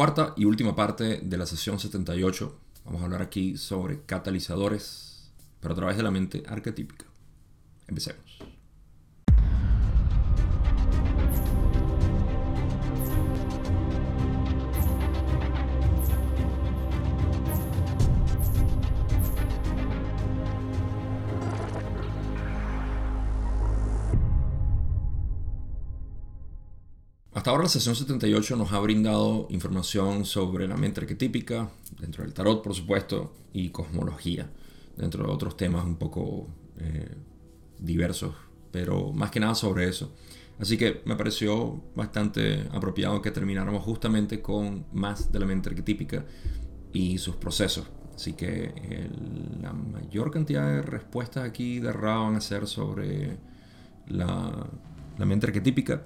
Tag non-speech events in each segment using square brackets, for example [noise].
Cuarta y última parte de la sesión 78. Vamos a hablar aquí sobre catalizadores, pero a través de la mente arquetípica. Empecemos. Hasta ahora la sesión 78 nos ha brindado información sobre la mente arquetípica, dentro del tarot por supuesto, y cosmología, dentro de otros temas un poco eh, diversos, pero más que nada sobre eso. Así que me pareció bastante apropiado que termináramos justamente con más de la mente arquetípica y sus procesos. Así que la mayor cantidad de respuestas aquí de Ra van a ser sobre la, la mente arquetípica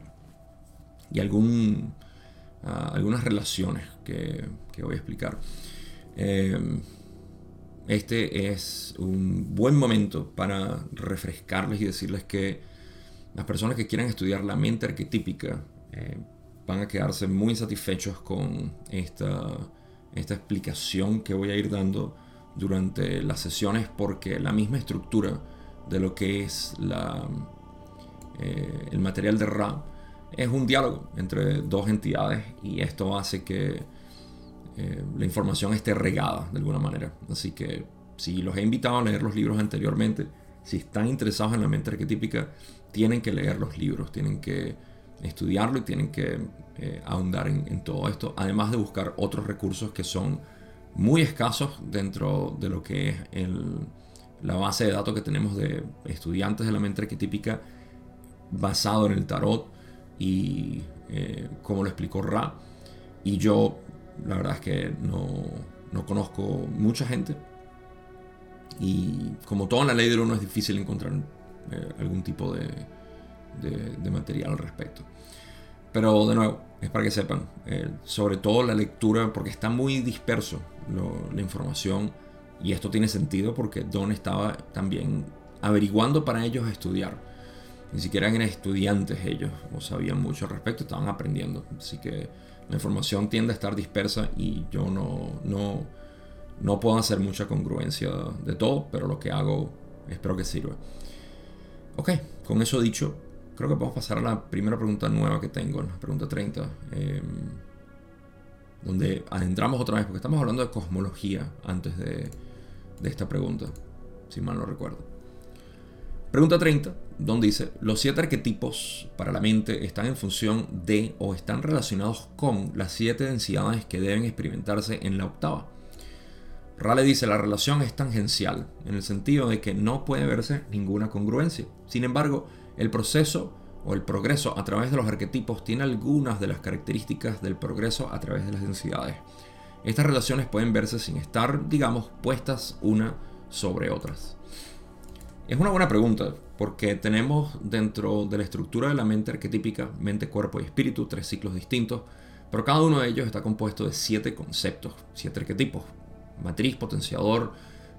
y ah, algunas relaciones que, voy a explicar. Eh, este es un buen momento para refrescarles y decirles que las personas que quieran estudiar la mente arquetípica eh, van a quedarse muy satisfechos con esta, esta explicación que voy a ir dando durante las sesiones porque la misma estructura de lo que es la, eh, el material de Ra es un diálogo entre dos entidades y esto hace que eh, la información esté regada de alguna manera. Así que si los he invitado a leer los libros anteriormente, si están interesados en la mente arquetípica, tienen que leer los libros, tienen que estudiarlo y tienen que eh, ahondar en, todo esto, además de buscar otros recursos que son muy escasos dentro de lo que es la base de datos que tenemos de estudiantes de la mente arquetípica basado en el tarot y eh, como lo explicó Ra. Y yo, la verdad es que no, no conozco mucha gente. Y como todo en la ley del uno es difícil encontrar eh, algún tipo de, de, material al respecto. Pero de nuevo, es para que sepan, eh, sobre todo la lectura, porque está muy disperso la información y esto tiene sentido porque Don estaba también averiguando para ellos estudiar ni siquiera eran estudiantes ellos, o sabían mucho al respecto, estaban aprendiendo. Así que la información tiende a estar dispersa y yo no, no, no puedo hacer mucha congruencia de todo, pero lo que hago espero que sirva. Ok, con eso dicho, creo que podemos pasar a la primera pregunta nueva que tengo, la pregunta 30, em, donde adentramos otra vez, porque estamos hablando de cosmología antes de, de esta pregunta, si mal no recuerdo. Pregunta 30, donde dice, los siete arquetipos para la mente están en función de o están relacionados con las siete densidades que deben experimentarse en la octava. Rale dice, la relación es tangencial, en el sentido de que no puede verse ninguna congruencia. Sin embargo, el proceso o el progreso a través de los arquetipos tiene algunas de las características del progreso a través de las densidades. Estas relaciones pueden verse sin estar, digamos, puestas una sobre otras. Es una buena pregunta, porque tenemos dentro de la estructura de la mente arquetípica, mente, cuerpo y espíritu, tres ciclos distintos, pero cada uno de ellos está compuesto de siete conceptos, siete arquetipos. Matriz, potenciador,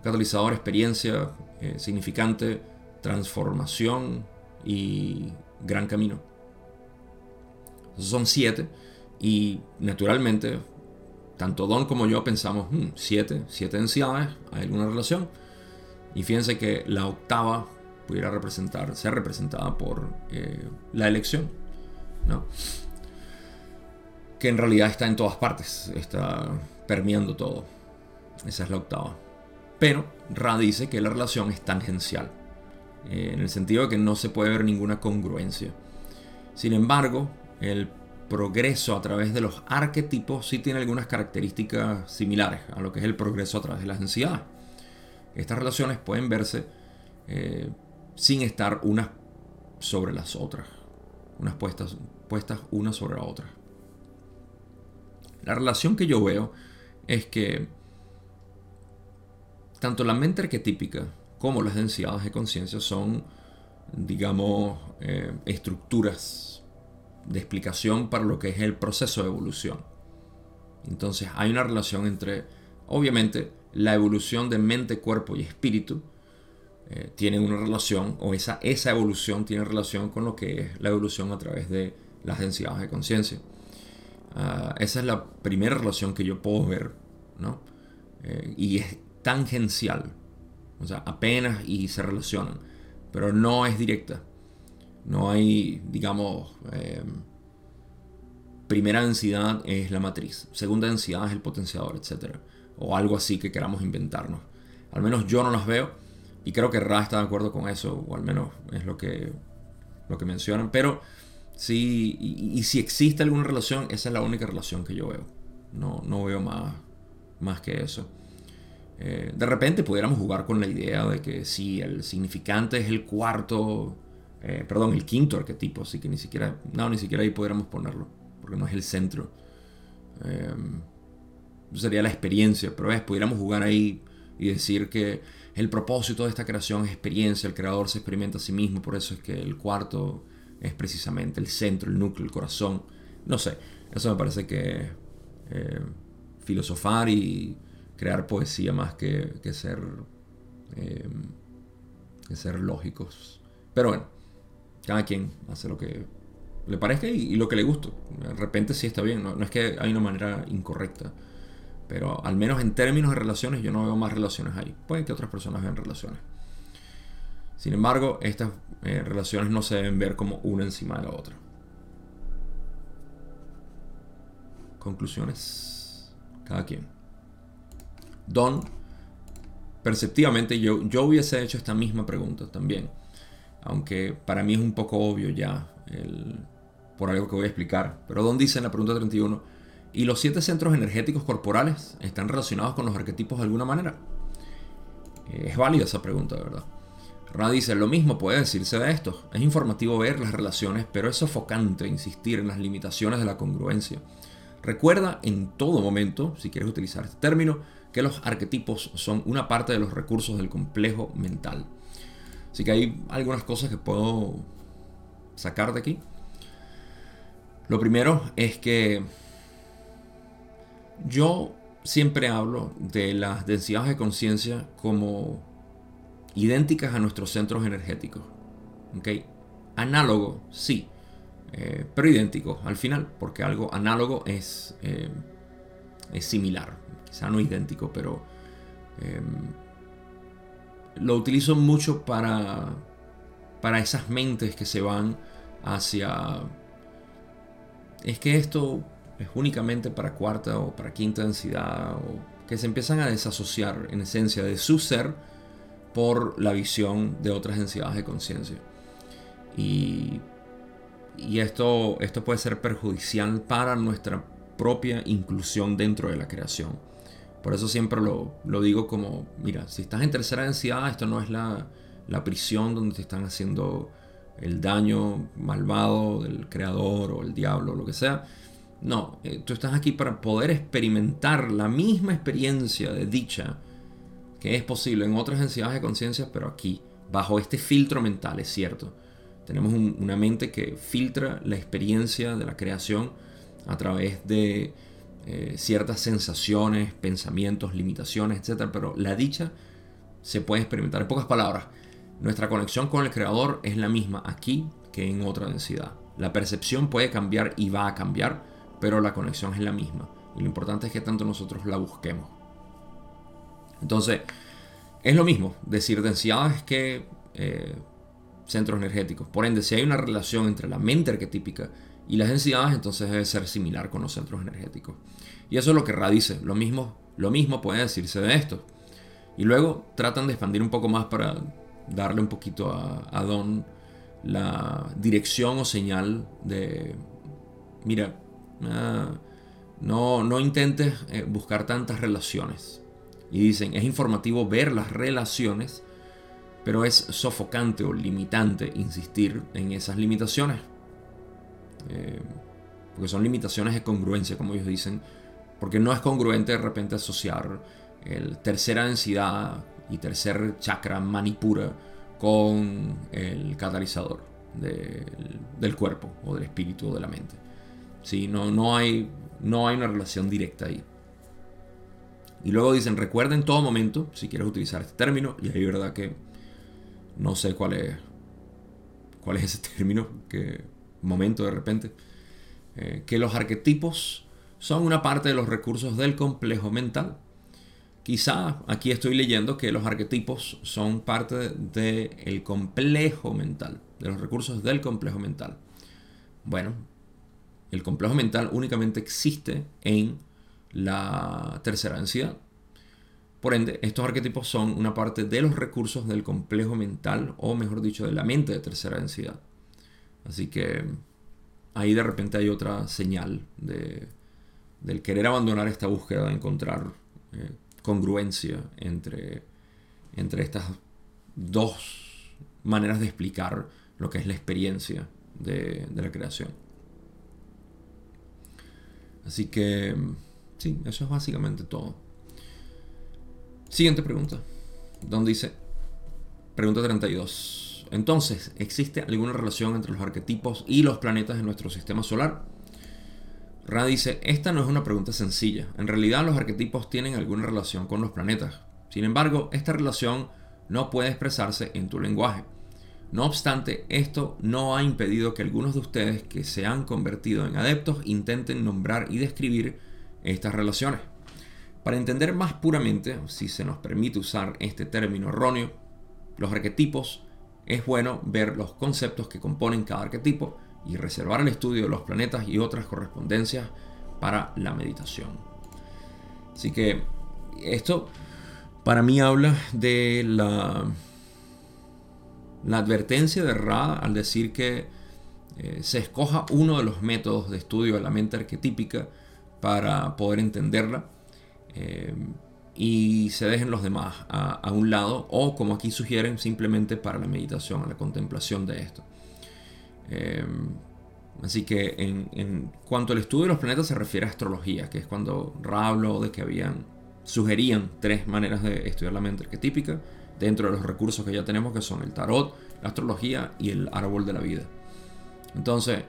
catalizador, experiencia, eh, significante, transformación y gran camino. Esos son siete y naturalmente tanto Don como yo pensamos, hmm, siete, siete densidades, ¿hay alguna relación? Y fíjense que la octava pudiera representar, ser representada por eh, la elección, ¿no? que en realidad está en todas partes, está permeando todo. Esa es la octava. Pero Ra dice que la relación es tangencial, eh, en el sentido de que no se puede ver ninguna congruencia. Sin embargo, el progreso a través de los arquetipos sí tiene algunas características similares a lo que es el progreso a través de las densidades. Estas relaciones pueden verse eh, sin estar unas sobre las otras, unas puestas, puestas una sobre la otra. La relación que yo veo es que tanto la mente arquetípica como las densidades de conciencia son, digamos, eh, estructuras de explicación para lo que es el proceso de evolución. Entonces hay una relación entre, obviamente, la evolución de mente, cuerpo y espíritu eh, tienen una relación, o esa, esa evolución tiene relación con lo que es la evolución a través de las densidades de conciencia. Ah, esa es la primera relación que yo puedo ver, ¿no? Eh, y es tangencial, o sea, apenas y se relacionan, pero no es directa. No hay, digamos, em, primera densidad es la matriz, segunda densidad es el potenciador, etc. O algo así que queramos inventarnos. Al menos yo no las veo y creo que Ra está de acuerdo con eso, o al menos es lo que, lo que mencionan. Pero sí, y, si existe alguna relación, esa es la única relación que yo veo. No, no veo más, más que eso. Eh, de repente pudiéramos jugar con la idea de que si el significante es el cuarto, eh, perdón, el quinto arquetipo, así que ni siquiera, no, ni siquiera ahí pudiéramos ponerlo, porque no es el centro. Eh, sería la experiencia, pero es, pudiéramos jugar ahí y decir que el propósito de esta creación es experiencia, el creador se experimenta a sí mismo, por eso es que el cuarto es precisamente el centro, el núcleo, el corazón. No sé, eso me parece que filosofar y crear poesía más que, ser, eh, que ser lógicos. Pero bueno, cada quien hace lo que le parezca y, lo que le guste. De repente sí está bien, no, es que hay una manera incorrecta. Pero al menos en términos de relaciones yo no veo más relaciones ahí. Puede que otras personas vean relaciones. Sin embargo, estas eh, relaciones no se deben ver como una encima de la otra. Conclusiones. Cada quien. Don, perceptivamente yo, yo hubiese hecho esta misma pregunta también. Aunque para mí es un poco obvio ya por algo que voy a explicar. Pero Don dice en la pregunta 31, ¿y los siete centros energéticos corporales están relacionados con los arquetipos de alguna manera? Eh, es válida esa pregunta, ¿verdad? Ra dice, lo mismo puede decirse de esto. Es informativo ver las relaciones, pero es sofocante insistir en las limitaciones de la congruencia. Recuerda en todo momento, si quieres utilizar este término, que los arquetipos son una parte de los recursos del complejo mental. Así que hay algunas cosas que puedo sacar de aquí. Lo primero es que yo siempre hablo de las densidades de conciencia como idénticas a nuestros centros energéticos. ¿Okay? Análogo, sí, eh, pero idéntico al final, porque algo análogo es, eh, es similar quizá no idéntico, pero em, lo utilizo mucho para, para esas mentes que se van hacia... Es que esto es únicamente para cuarta o para quinta densidad, o que se empiezan a desasociar en esencia de su ser por la visión de otras densidades de conciencia. Y, y esto, esto puede ser perjudicial para nuestra propia inclusión dentro de la creación. Por eso siempre lo, digo como, mira, si estás en tercera densidad, esto no es la, prisión donde te están haciendo el daño malvado del creador o el diablo o lo que sea. No, eh, tú estás aquí para poder experimentar la misma experiencia de dicha que es posible en otras densidades de conciencia, pero aquí, bajo este filtro mental, es cierto. Tenemos una mente que filtra la experiencia de la creación a través de eh, ciertas sensaciones, pensamientos, limitaciones, etc. Pero la dicha se puede experimentar. En pocas palabras, nuestra conexión con el Creador es la misma aquí que en otra densidad. La percepción puede cambiar y va a cambiar, pero la conexión es la misma. Y lo importante es que tanto nosotros la busquemos. Entonces, es lo mismo decir densidades que eh, centros energéticos. Por ende, si hay una relación entre la mente arquetípica y las densidades, entonces debe ser similar con los centros energéticos. Y eso es lo que Ra dice. Lo mismo, lo mismo puede decirse de esto. Y luego tratan de expandir un poco más para darle un poquito a, Don la dirección o señal de, mira, ah, no, no intentes eh, buscar tantas relaciones. Y dicen, es informativo ver las relaciones, pero es sofocante o limitante insistir en esas limitaciones. Eh, porque son limitaciones de congruencia, como ellos dicen, porque no es congruente de repente asociar el tercera densidad y tercer chakra manipura con el catalizador del, cuerpo o del espíritu o de la mente. Sí, no, no, hay, no hay una relación directa ahí. Y luego dicen, recuerda en todo momento, si quieres utilizar este término, y ahí verdad que no sé cuál es, cuál es ese [laughs] término, que momento de repente, eh, que los arquetipos son una parte de los recursos del complejo mental. Quizá aquí estoy leyendo que los arquetipos son parte del complejo mental, de los recursos del complejo mental. Bueno, el complejo mental únicamente existe en la tercera densidad. Por ende, estos arquetipos son una parte de los recursos del complejo mental, o mejor dicho, de la mente de tercera densidad. Así que ahí de repente hay otra señal de, del querer abandonar esta búsqueda de encontrar eh, congruencia entre, entre estas dos maneras de explicar lo que es la experiencia de, de la creación. Así que, sí, eso es básicamente todo. Siguiente pregunta, donde dice, pregunta 32. Entonces, ¿existe alguna relación entre los arquetipos y los planetas de nuestro sistema solar? Ra dice, esta no es una pregunta sencilla. En realidad los arquetipos tienen alguna relación con los planetas. Sin embargo, esta relación no puede expresarse en tu lenguaje. No obstante, esto no ha impedido que algunos de ustedes que se han convertido en adeptos intenten nombrar y describir estas relaciones. Para entender más puramente, si se nos permite usar este término erróneo, los arquetipos, es bueno ver los conceptos que componen cada arquetipo y reservar el estudio de los planetas y otras correspondencias para la meditación. Así que esto para mí habla de la, la advertencia de Ra al decir que eh, se escoja uno de los métodos de estudio de la mente arquetípica para poder entenderla eh, y se dejen los demás a, un lado o como aquí sugieren simplemente para la meditación, la contemplación de esto. Em, así que en, cuanto al estudio de los planetas se refiere a astrología, que es cuando Ra habló de que habían, sugerían tres maneras de estudiar la mente arquetípica dentro de los recursos que ya tenemos, que son el tarot, la astrología y el árbol de la vida. Entonces,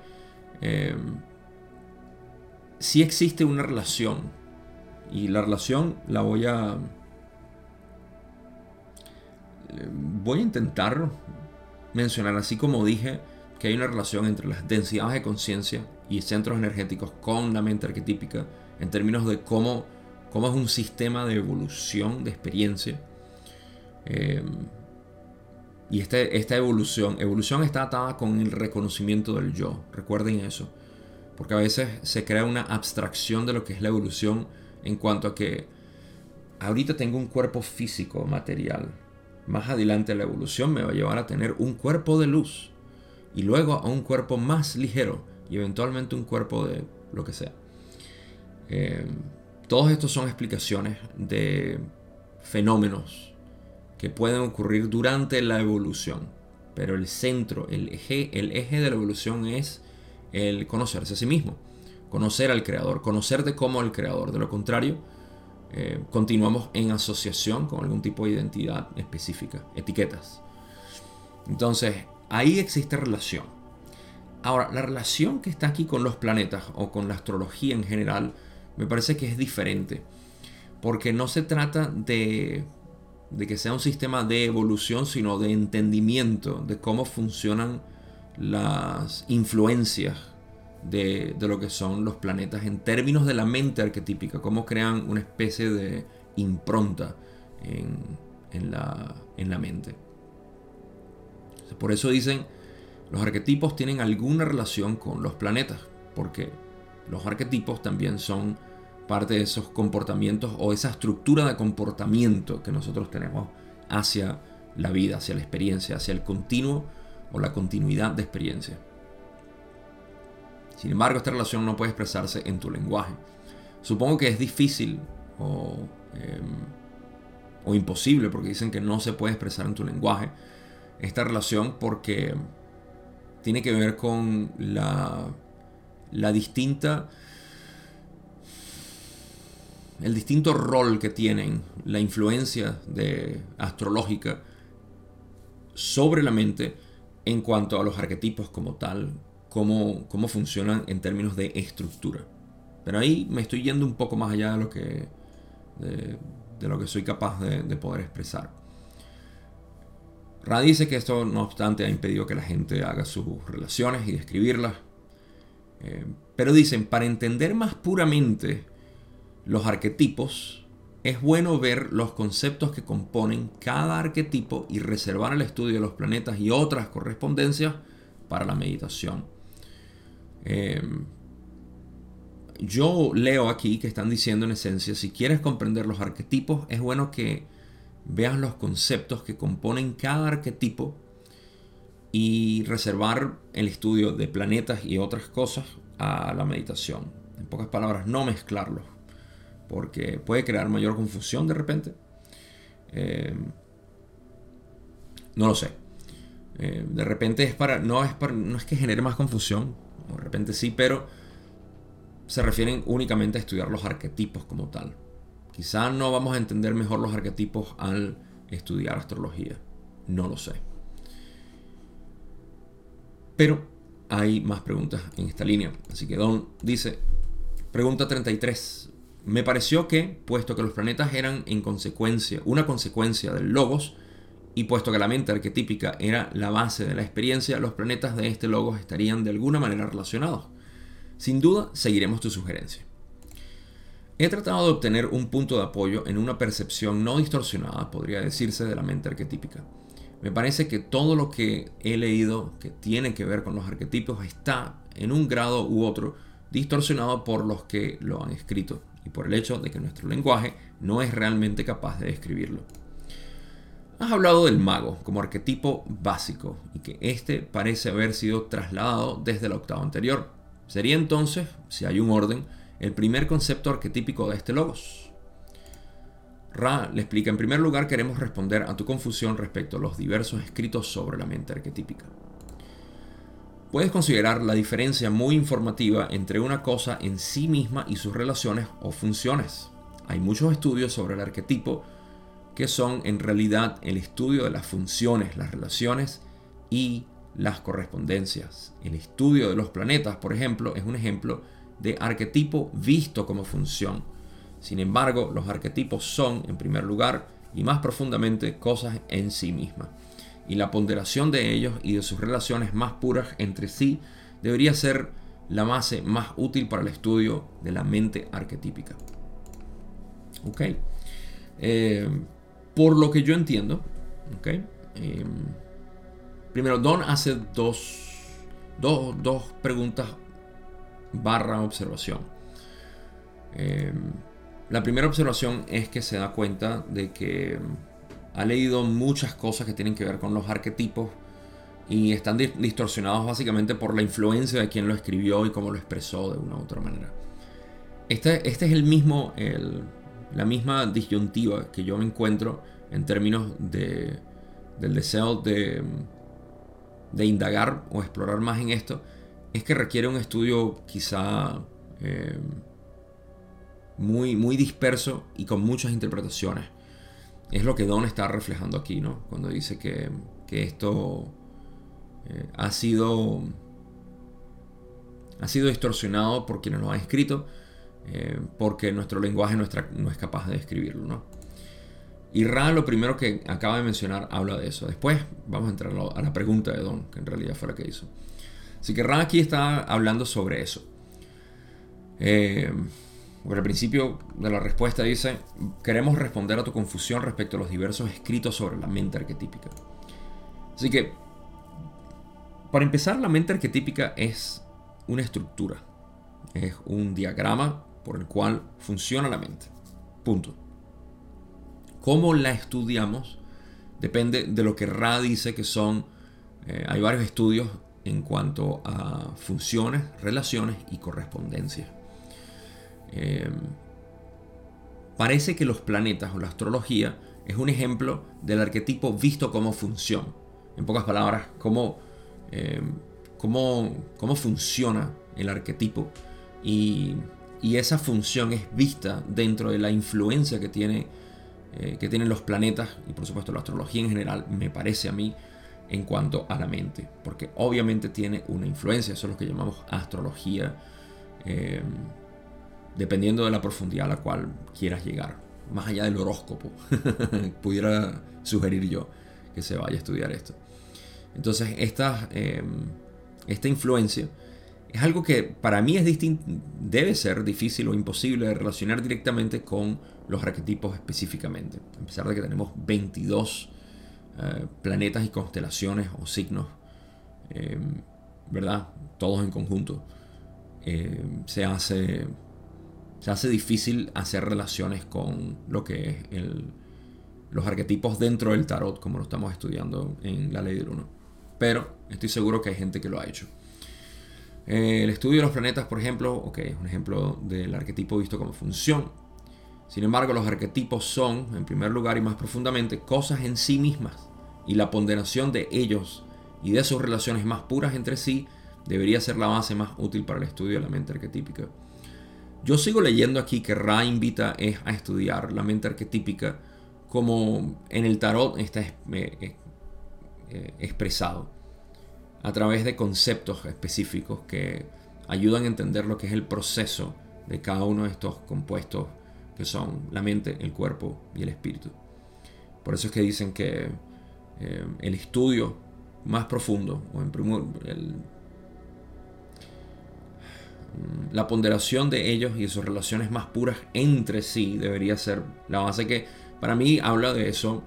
si existe una relación, y la relación la voy a... Voy a intentar mencionar, así como dije, que hay una relación entre las densidades de conciencia y centros energéticos con la mente arquetípica en términos de cómo, cómo es un sistema de evolución, de experiencia. Eh, y este, esta evolución, evolución está atada con el reconocimiento del yo, recuerden eso, porque a veces se crea una abstracción de lo que es la evolución en cuanto a que ahorita tengo un cuerpo físico, material, más adelante la evolución me va a llevar a tener un cuerpo de luz, y luego a un cuerpo más ligero y eventualmente un cuerpo de lo que sea. Eh, todos estos son explicaciones de fenómenos que pueden ocurrir durante la evolución. Pero el centro, el eje, el eje de la evolución es el conocerse a sí mismo, conocer al creador, conocerte como el creador. De lo contrario, eh, continuamos en asociación con algún tipo de identidad específica, etiquetas. Entonces, Ahí existe relación. Ahora, la relación que está aquí con los planetas o con la astrología en general me parece que es diferente. Porque no se trata de, que sea un sistema de evolución, sino de entendimiento de cómo funcionan las influencias de, lo que son los planetas en términos de la mente arquetípica, cómo crean una especie de impronta en la mente. Por eso dicen, los arquetipos tienen alguna relación con los planetas, porque los arquetipos también son parte de esos comportamientos o esa estructura de comportamiento que nosotros tenemos hacia la vida, hacia la experiencia, hacia el continuo o la continuidad de experiencia. Sin embargo, esta relación no puede expresarse en tu lenguaje. Supongo que es difícil o, em, imposible, porque dicen que no se puede expresar en tu lenguaje, esta relación porque tiene que ver con la distinta el distinto rol que tienen la influencia de astrológica sobre la mente en cuanto a los arquetipos como tal, cómo, cómo funcionan en términos de estructura. Pero ahí me estoy yendo un poco más allá de lo que, de, lo que soy capaz de poder expresar. Ra dice que esto, no obstante, ha impedido que la gente haga sus relaciones y describirlas. Eh, pero dicen, para entender más puramente los arquetipos, es bueno ver los conceptos que componen cada arquetipo y reservar el estudio de los planetas y otras correspondencias para la meditación. Eh, yo leo aquí que están diciendo en esencia, si quieres comprender los arquetipos, es bueno que veas los conceptos que componen cada arquetipo y reservar el estudio de planetas y otras cosas a la meditación. En pocas palabras, no mezclarlos, porque puede crear mayor confusión de repente. Eh, no lo sé. Eh, de repente es para no, es para, no es que genere más confusión, de repente sí, pero se refieren únicamente a estudiar los arquetipos como tal. Quizá no vamos a entender mejor los arquetipos al estudiar astrología. No lo sé. Pero hay más preguntas en esta línea. Así que Don dice, pregunta 33. Me pareció que, puesto que los planetas eran en consecuencia, una consecuencia del logos, y puesto que la mente arquetípica era la base de la experiencia, los planetas de este logos estarían de alguna manera relacionados. Sin duda, seguiremos tu sugerencia. He tratado de obtener un punto de apoyo en una percepción no distorsionada, podría decirse, de la mente arquetípica. Me parece que todo lo que he leído que tiene que ver con los arquetipos está, en un grado u otro, distorsionado por los que lo han escrito y por el hecho de que nuestro lenguaje no es realmente capaz de describirlo. Has hablado del mago como arquetipo básico y que éste parece haber sido trasladado desde el octavo anterior. Sería entonces, si hay un orden, el primer concepto arquetípico de este logos. Ra le explica, en primer lugar queremos responder a tu confusión respecto a los diversos escritos sobre la mente arquetípica. Puedes considerar la diferencia muy informativa entre una cosa en sí misma y sus relaciones o funciones. Hay muchos estudios sobre el arquetipo que son en realidad el estudio de las funciones, las relaciones y las correspondencias. El estudio de los planetas, por ejemplo, es un ejemplo de arquetipo visto como función. Sin embargo, los arquetipos son, en primer lugar, y más profundamente, cosas en sí mismas. Y la ponderación de ellos y de sus relaciones más puras entre sí debería ser la base más útil para el estudio de la mente arquetípica. Ok. Eh, por lo que yo entiendo, ok. Eh, primero, Don hace dos, dos, dos preguntas barra observación. Eh, la primera observación es que se da cuenta de que ha leído muchas cosas que tienen que ver con los arquetipos y están distorsionados básicamente por la influencia de quien lo escribió y cómo lo expresó de una u otra manera. Este, este es el mismo, la misma disyuntiva que yo me encuentro en términos de, del deseo de, indagar o explorar más en esto es que requiere un estudio quizá eh, muy, muy disperso y con muchas interpretaciones. Es lo que Don está reflejando aquí, ¿no? Cuando dice que, esto eh, ha sido ha sido distorsionado por quienes lo han escrito, eh, porque nuestro lenguaje no es capaz de describirlo, ¿no? Y Ra, lo primero que acaba de mencionar, habla de eso. Después vamos a entrar a la pregunta de Don, que en realidad fue la que hizo. Así que Ran aquí está hablando sobre eso. Eh, al principio de la respuesta dice, queremos responder a tu confusión respecto a los diversos escritos sobre la mente arquetípica. Así que, para empezar, la mente arquetípica es una estructura, es un diagrama por el cual funciona la mente. Punto. Cómo la estudiamos depende de lo que Ra dice que son, eh, hay varios estudios en cuanto a funciones, relaciones y correspondencia. Eh, parece que los planetas o la astrología es un ejemplo del arquetipo visto como función. En pocas palabras, cómo, eh, cómo, cómo funciona el arquetipo y, y, esa función es vista dentro de la influencia que, tiene, eh, que tienen los planetas y por supuesto la astrología en general, me parece a mí, en cuanto a la mente, porque obviamente tiene una influencia, eso es lo que llamamos astrología, dependiendo de la profundidad a la cual quieras llegar, más allá del horóscopo, [laughs] pudiera sugerir yo que se vaya a estudiar esto. Entonces, esta, eh, esta influencia es algo que para mí es debe ser difícil o imposible de relacionar directamente con los arquetipos específicamente. A pesar de que tenemos 22 eh, planetas y constelaciones o signos, eh, ¿verdad? Todos en conjunto. Eh, se, hace, se hace difícil hacer relaciones con lo que es los arquetipos dentro del tarot, como lo estamos estudiando en la ley del uno. Pero estoy seguro que hay gente que lo ha hecho. Eh, el estudio de los planetas, por ejemplo, ok, es un ejemplo del arquetipo visto como función. Sin embargo, los arquetipos son, en primer lugar y más profundamente, cosas en sí mismas. Y la ponderación de ellos y de sus relaciones más puras entre sí debería ser la base más útil para el estudio de la mente arquetípica. Yo sigo leyendo aquí que Ra invita es a estudiar la mente arquetípica como en el tarot está eh, eh, expresado a través de conceptos específicos que ayudan a entender lo que es el proceso de cada uno de estos compuestos que son la mente, el cuerpo y el espíritu. Por eso es que dicen que eh, el estudio más profundo, o en la ponderación de ellos y sus relaciones más puras entre sí debería ser la base que para mí habla de eso,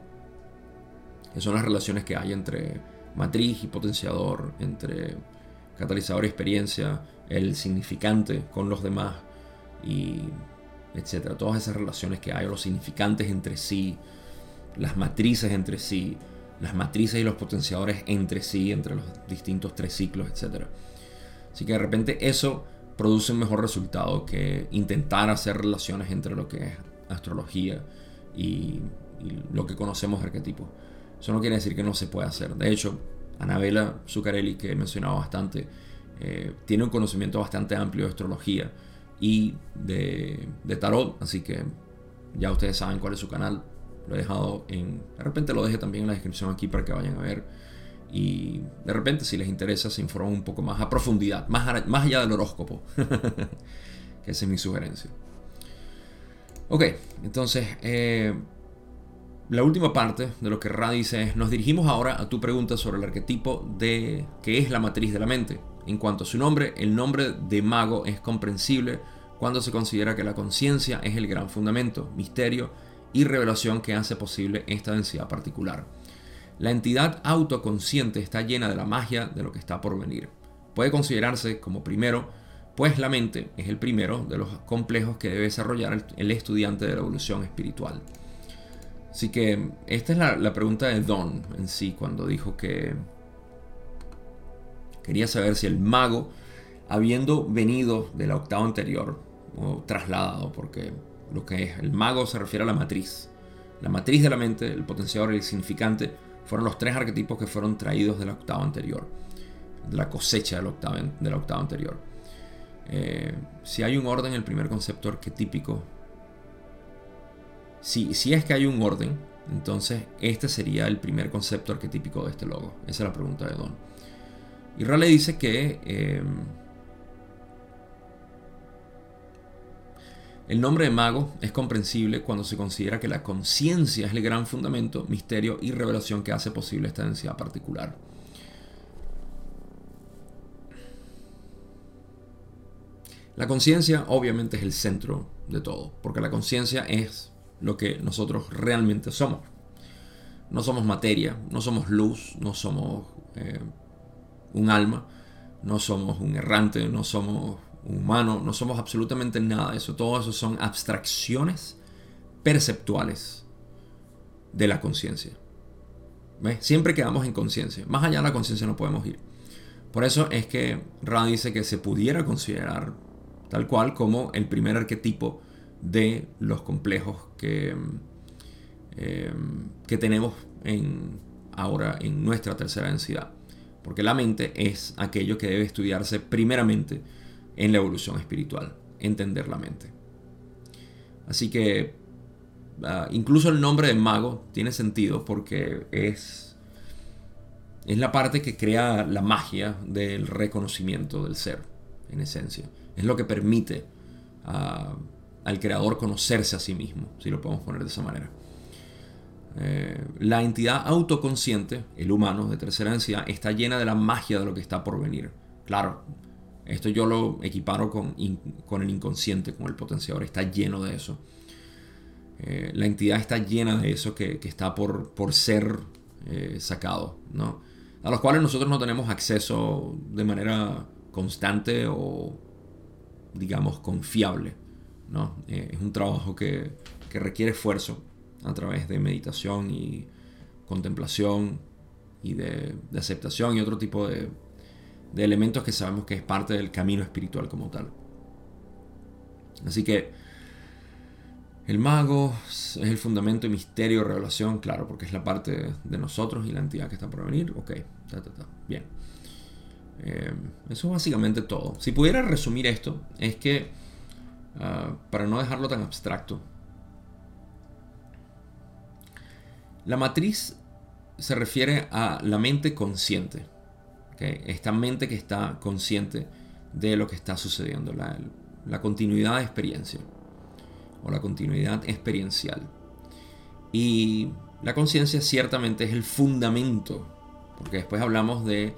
que son las relaciones que hay entre matriz y potenciador, entre catalizador y experiencia, el significante con los demás y etcétera. Todas esas relaciones que hay, los significantes entre sí, las matrices entre sí, las matrices y los potenciadores entre sí, entre los distintos tres ciclos, etcétera. Así que de repente eso produce un mejor resultado que intentar hacer relaciones entre lo que es astrología y, lo que conocemos de arquetipos. Eso no quiere decir que no se pueda hacer. De hecho, Anabela Zuccarelli, que he mencionado bastante, eh, tiene un conocimiento bastante amplio de astrología y de, tarot, así que ya ustedes saben cuál es su canal. Lo he dejado en. De repente lo deje también en la descripción aquí para que vayan a ver. Y de repente, si les interesa, se informan un poco más a profundidad, más, más allá del horóscopo. [laughs] que esa es mi sugerencia. Ok, entonces, eh, la última parte de lo que Ra dice es, nos dirigimos ahora a tu pregunta sobre el arquetipo de qué es la matriz de la mente. En cuanto a su nombre, el nombre de mago es comprensible cuando se considera que la conciencia es el gran fundamento, misterio y revelación que hace posible esta densidad particular. La entidad autoconsciente está llena de la magia de lo que está por venir. Puede considerarse como primero pues la mente es el primero de los complejos que debe desarrollar el, estudiante de la evolución espiritual. Así que esta es la, pregunta de Don en sí, cuando dijo que quería saber si el mago, habiendo venido de la octava anterior, o trasladado, porque lo que es el mago se refiere a la matriz. La matriz de la mente, el potenciador el significante fueron los tres arquetipos que fueron traídos de la octava anterior, de la cosecha de la octava, anterior. Eh, si hay un orden, el primer concepto arquetípico, si, si es que hay un orden, entonces este sería el primer concepto arquetípico de este logo. Esa es la pregunta de Don. Y Raleigh dice que eh, el nombre de mago es comprensible cuando se considera que la conciencia es el gran fundamento, misterio y revelación que hace posible esta densidad particular. La conciencia obviamente es el centro de todo, porque la conciencia es lo que nosotros realmente somos. No somos materia, no somos luz, no somos eh, un alma, no somos un errante, no somos humano, no somos absolutamente nada de eso. Todo eso son abstracciones perceptuales de la conciencia. Siempre quedamos en conciencia. Más allá de la conciencia no podemos ir. Por eso es que Ra dice que se pudiera considerar tal cual como el primer arquetipo de los complejos que, eh, que tenemos en, ahora en nuestra tercera densidad. Porque la mente es aquello que debe estudiarse primeramente en la evolución espiritual, entender la mente. Así que ah, incluso el nombre de mago tiene sentido porque es, es la parte que crea la magia del reconocimiento del ser, en esencia. Es lo que permite al creador conocerse a sí mismo, si lo podemos poner de esa manera. Eh, la entidad autoconsciente, el humano de tercera densidad, está llena de la magia de lo que está por venir. Claro, Esto yo lo equiparo con, con el inconsciente, con el potenciador. Está lleno de eso. Eh, la entidad está llena de eso que, está por, por ser eh, sacado, ¿no? A los cuales nosotros no tenemos acceso de manera constante o, digamos, confiable, ¿no? Eh, es un trabajo que, que requiere esfuerzo a través de meditación y contemplación y de, aceptación y otro tipo de, de, elementos que sabemos que es parte del camino espiritual como tal. Así que el mago es el fundamento y misterio, revelación, claro, porque es la parte de nosotros y la entidad que está por venir. Ok, bien. Eh, eso es básicamente todo. Si pudiera resumir esto, es que, ah, para no dejarlo tan abstracto, la matriz se refiere a la mente consciente. Esta mente que está consciente de lo que está sucediendo, la, continuidad de experiencia o la continuidad experiencial. Y la conciencia ciertamente es el fundamento, porque después hablamos de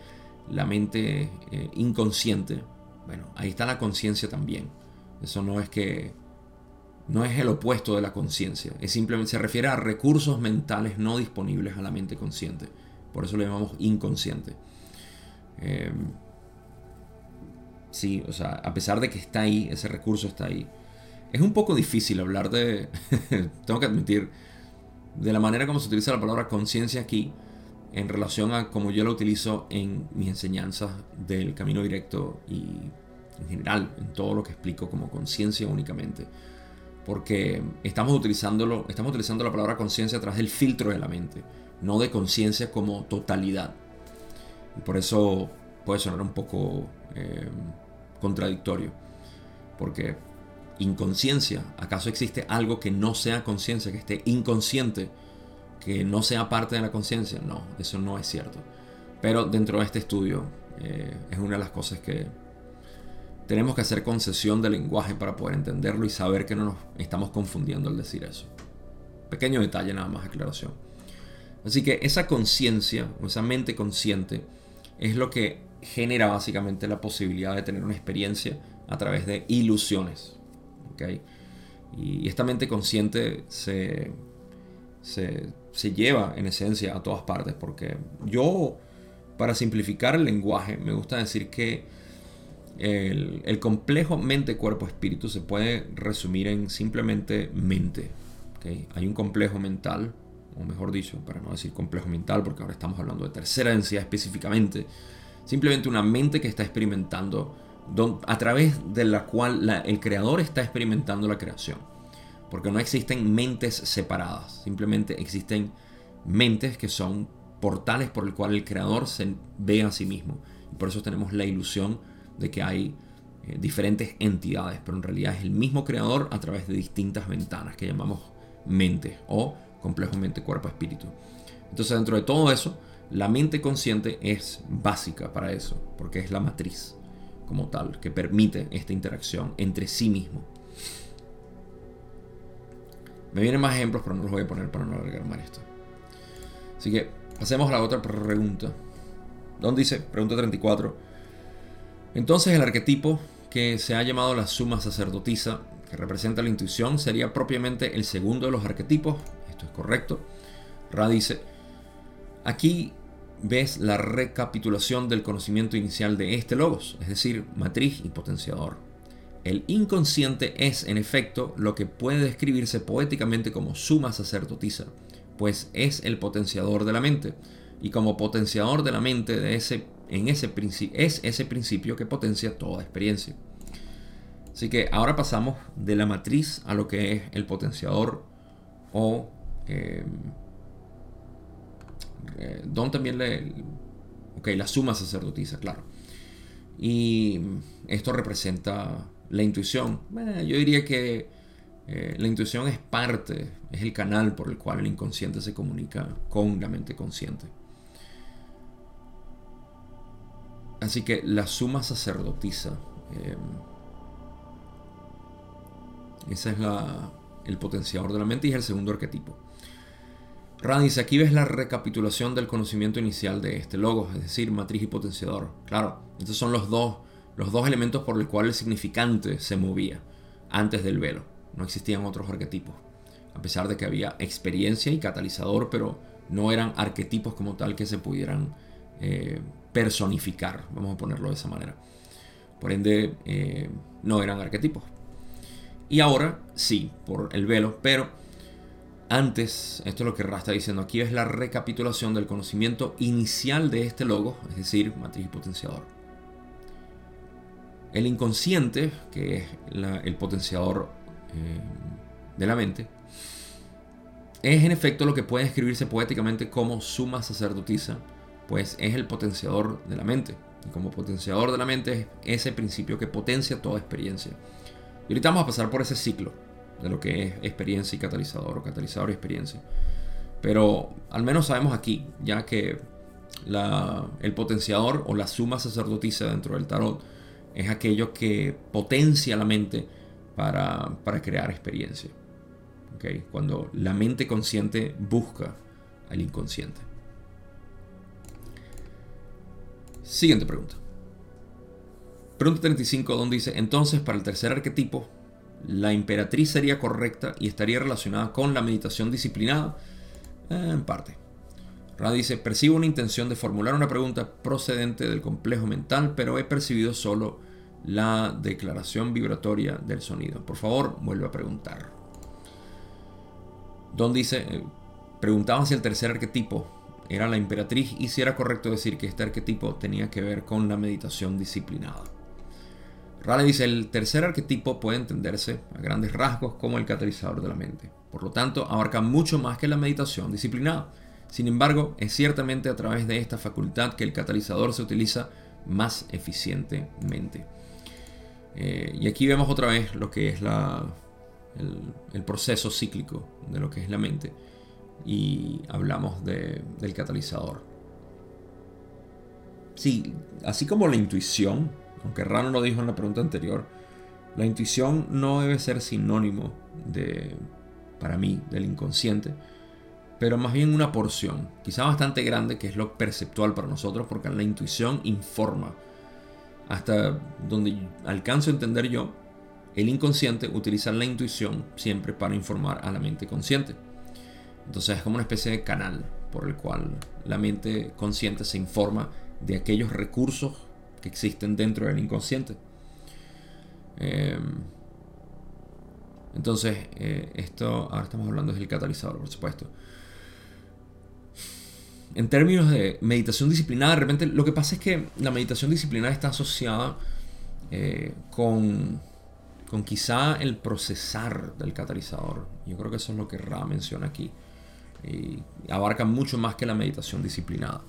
la mente eh, inconsciente. Bueno, ahí está la conciencia también. Eso no es que no es el opuesto de la conciencia, es simplemente se refiere a recursos mentales no disponibles a la mente consciente. Por eso le llamamos inconsciente. Em, sí, o sea, a pesar de que está ahí, ese recurso está ahí. Es un poco difícil hablar de, [laughs] tengo que admitir, de la manera como se utiliza la palabra conciencia aquí en relación a como yo la utilizo en mis enseñanzas del camino directo y en general en todo lo que explico como conciencia únicamente porque estamos utilizándolo, estamos utilizando la palabra conciencia a través del filtro de la mente, no de conciencia como totalidad. Y por eso puede sonar un poco eh, contradictorio, porque inconsciencia, ¿acaso existe algo que no sea conciencia, que esté inconsciente, que no sea parte de la conciencia? No, eso no es cierto. Pero dentro de este estudio eh, es una de las cosas que tenemos que hacer concesión del lenguaje para poder entenderlo y saber que no nos estamos confundiendo al decir eso. Pequeño detalle nada más, aclaración. Así que esa conciencia o esa mente consciente es lo que genera básicamente la posibilidad de tener una experiencia a través de ilusiones. Y esta mente consciente se, se, se lleva en esencia a todas partes porque yo, para simplificar el lenguaje, me gusta decir que el, complejo mente-cuerpo-espíritu se puede resumir en simplemente mente. Hay un complejo mental, o mejor dicho, para no decir complejo mental, porque ahora estamos hablando de tercera densidad específicamente, simplemente una mente que está experimentando, a través de la cual el creador está experimentando la creación. Porque no existen mentes separadas, simplemente existen mentes que son portales por el cual el creador se ve a sí mismo. Y por eso tenemos la ilusión de que hay eh, diferentes entidades, pero en realidad es el mismo creador a través de distintas ventanas que llamamos mente o complejo mente, cuerpo, espíritu. Entonces dentro de todo eso, la mente consciente es básica para eso, porque es la matriz como tal que permite esta interacción entre sí mismo. Me vienen más ejemplos, pero no los voy a poner para no alargar más esto. Así que pasemos a la otra pregunta. ¿Dónde dice? Pregunta 34. Entonces el arquetipo que se ha llamado la suma sacerdotisa, que representa la intuición, sería propiamente el segundo de los arquetipos. Es correcto. Ra dice, aquí ves la recapitulación del conocimiento inicial de este logos, es decir, matriz y potenciador. El inconsciente es, en efecto, lo que puede describirse poéticamente como suma sacerdotisa, pues es el potenciador de la mente, y como potenciador de la mente de ese en ese es ese principio que potencia toda experiencia. Así que ahora pasamos de la matriz a lo que es el potenciador o eh, eh, Don también le... Ok, la suma sacerdotisa, claro. Y esto representa la intuición. yo diría que eh, la intuición es parte, es el canal por el cual el inconsciente se comunica con la mente consciente. Así que la suma sacerdotisa. Eh, ese es el potenciador de la mente y es el segundo arquetipo. Ra dice, aquí ves la recapitulación del conocimiento inicial de este logo, es decir, matriz y potenciador. Claro, estos son los dos los dos elementos por los cuales el significante se movía antes del velo. No existían otros arquetipos. A pesar de que había experiencia y catalizador, pero no eran arquetipos como tal que se pudieran eh, personificar, vamos a ponerlo de esa manera. Por ende, eh, no eran arquetipos. Y ahora sí, por el velo, pero antes, esto es lo que Ra está diciendo aquí, es la recapitulación del conocimiento inicial de este logo, es decir, matriz y potenciador. El inconsciente, que es el potenciador eh, de la mente, es en efecto lo que puede escribirse poéticamente como suma sacerdotisa, pues es el potenciador de la mente. Y como potenciador de la mente es ese principio que potencia toda experiencia. Y ahorita vamos a pasar por ese ciclo de lo que es experiencia y catalizador, o catalizador y experiencia. Pero al menos sabemos aquí, ya que el potenciador o la suma sacerdotisa dentro del tarot es aquello que potencia la mente para, crear experiencia. ¿Okay? Cuando la mente consciente busca al inconsciente. Siguiente pregunta. Pregunta 35, donde dice, entonces para el tercer arquetipo, la emperatriz sería correcta y estaría relacionada con la meditación disciplinada. En parte. Ra dice, percibo una intención de formular una pregunta procedente del complejo mental, pero he percibido solo la declaración vibratoria del sonido. Por favor, vuelve a preguntar. Don dice, eh, preguntaba si el tercer arquetipo era la emperatriz y si era correcto decir que este arquetipo tenía que ver con la meditación disciplinada. Raleigh dice, el tercer arquetipo puede entenderse a grandes rasgos como el catalizador de la mente. Por lo tanto, abarca mucho más que la meditación disciplinada. Sin embargo, es ciertamente a través de esta facultad que el catalizador se utiliza más eficientemente. Eh, y aquí vemos otra vez lo que es la, el, proceso cíclico de lo que es la mente. Y hablamos del catalizador. Sí, así como la intuición aunque Rano lo dijo en la pregunta anterior, la intuición no debe ser sinónimo de, para mí, del inconsciente, pero más bien una porción, quizá bastante grande, que es lo perceptual para nosotros, porque la intuición informa. Hasta donde alcanzo a entender yo, el inconsciente utiliza la intuición siempre para informar a la mente consciente. Entonces es como una especie de canal por el cual la mente consciente se informa de aquellos recursos que existen dentro del inconsciente. Em, entonces, eh, esto, ahora estamos hablando del catalizador, por supuesto. En términos de meditación disciplinada, de repente lo que pasa es que la meditación disciplinada está asociada eh, con, con quizá el procesar del catalizador. Yo creo que eso es lo que Ra menciona aquí. Y abarca mucho más que la meditación disciplinada.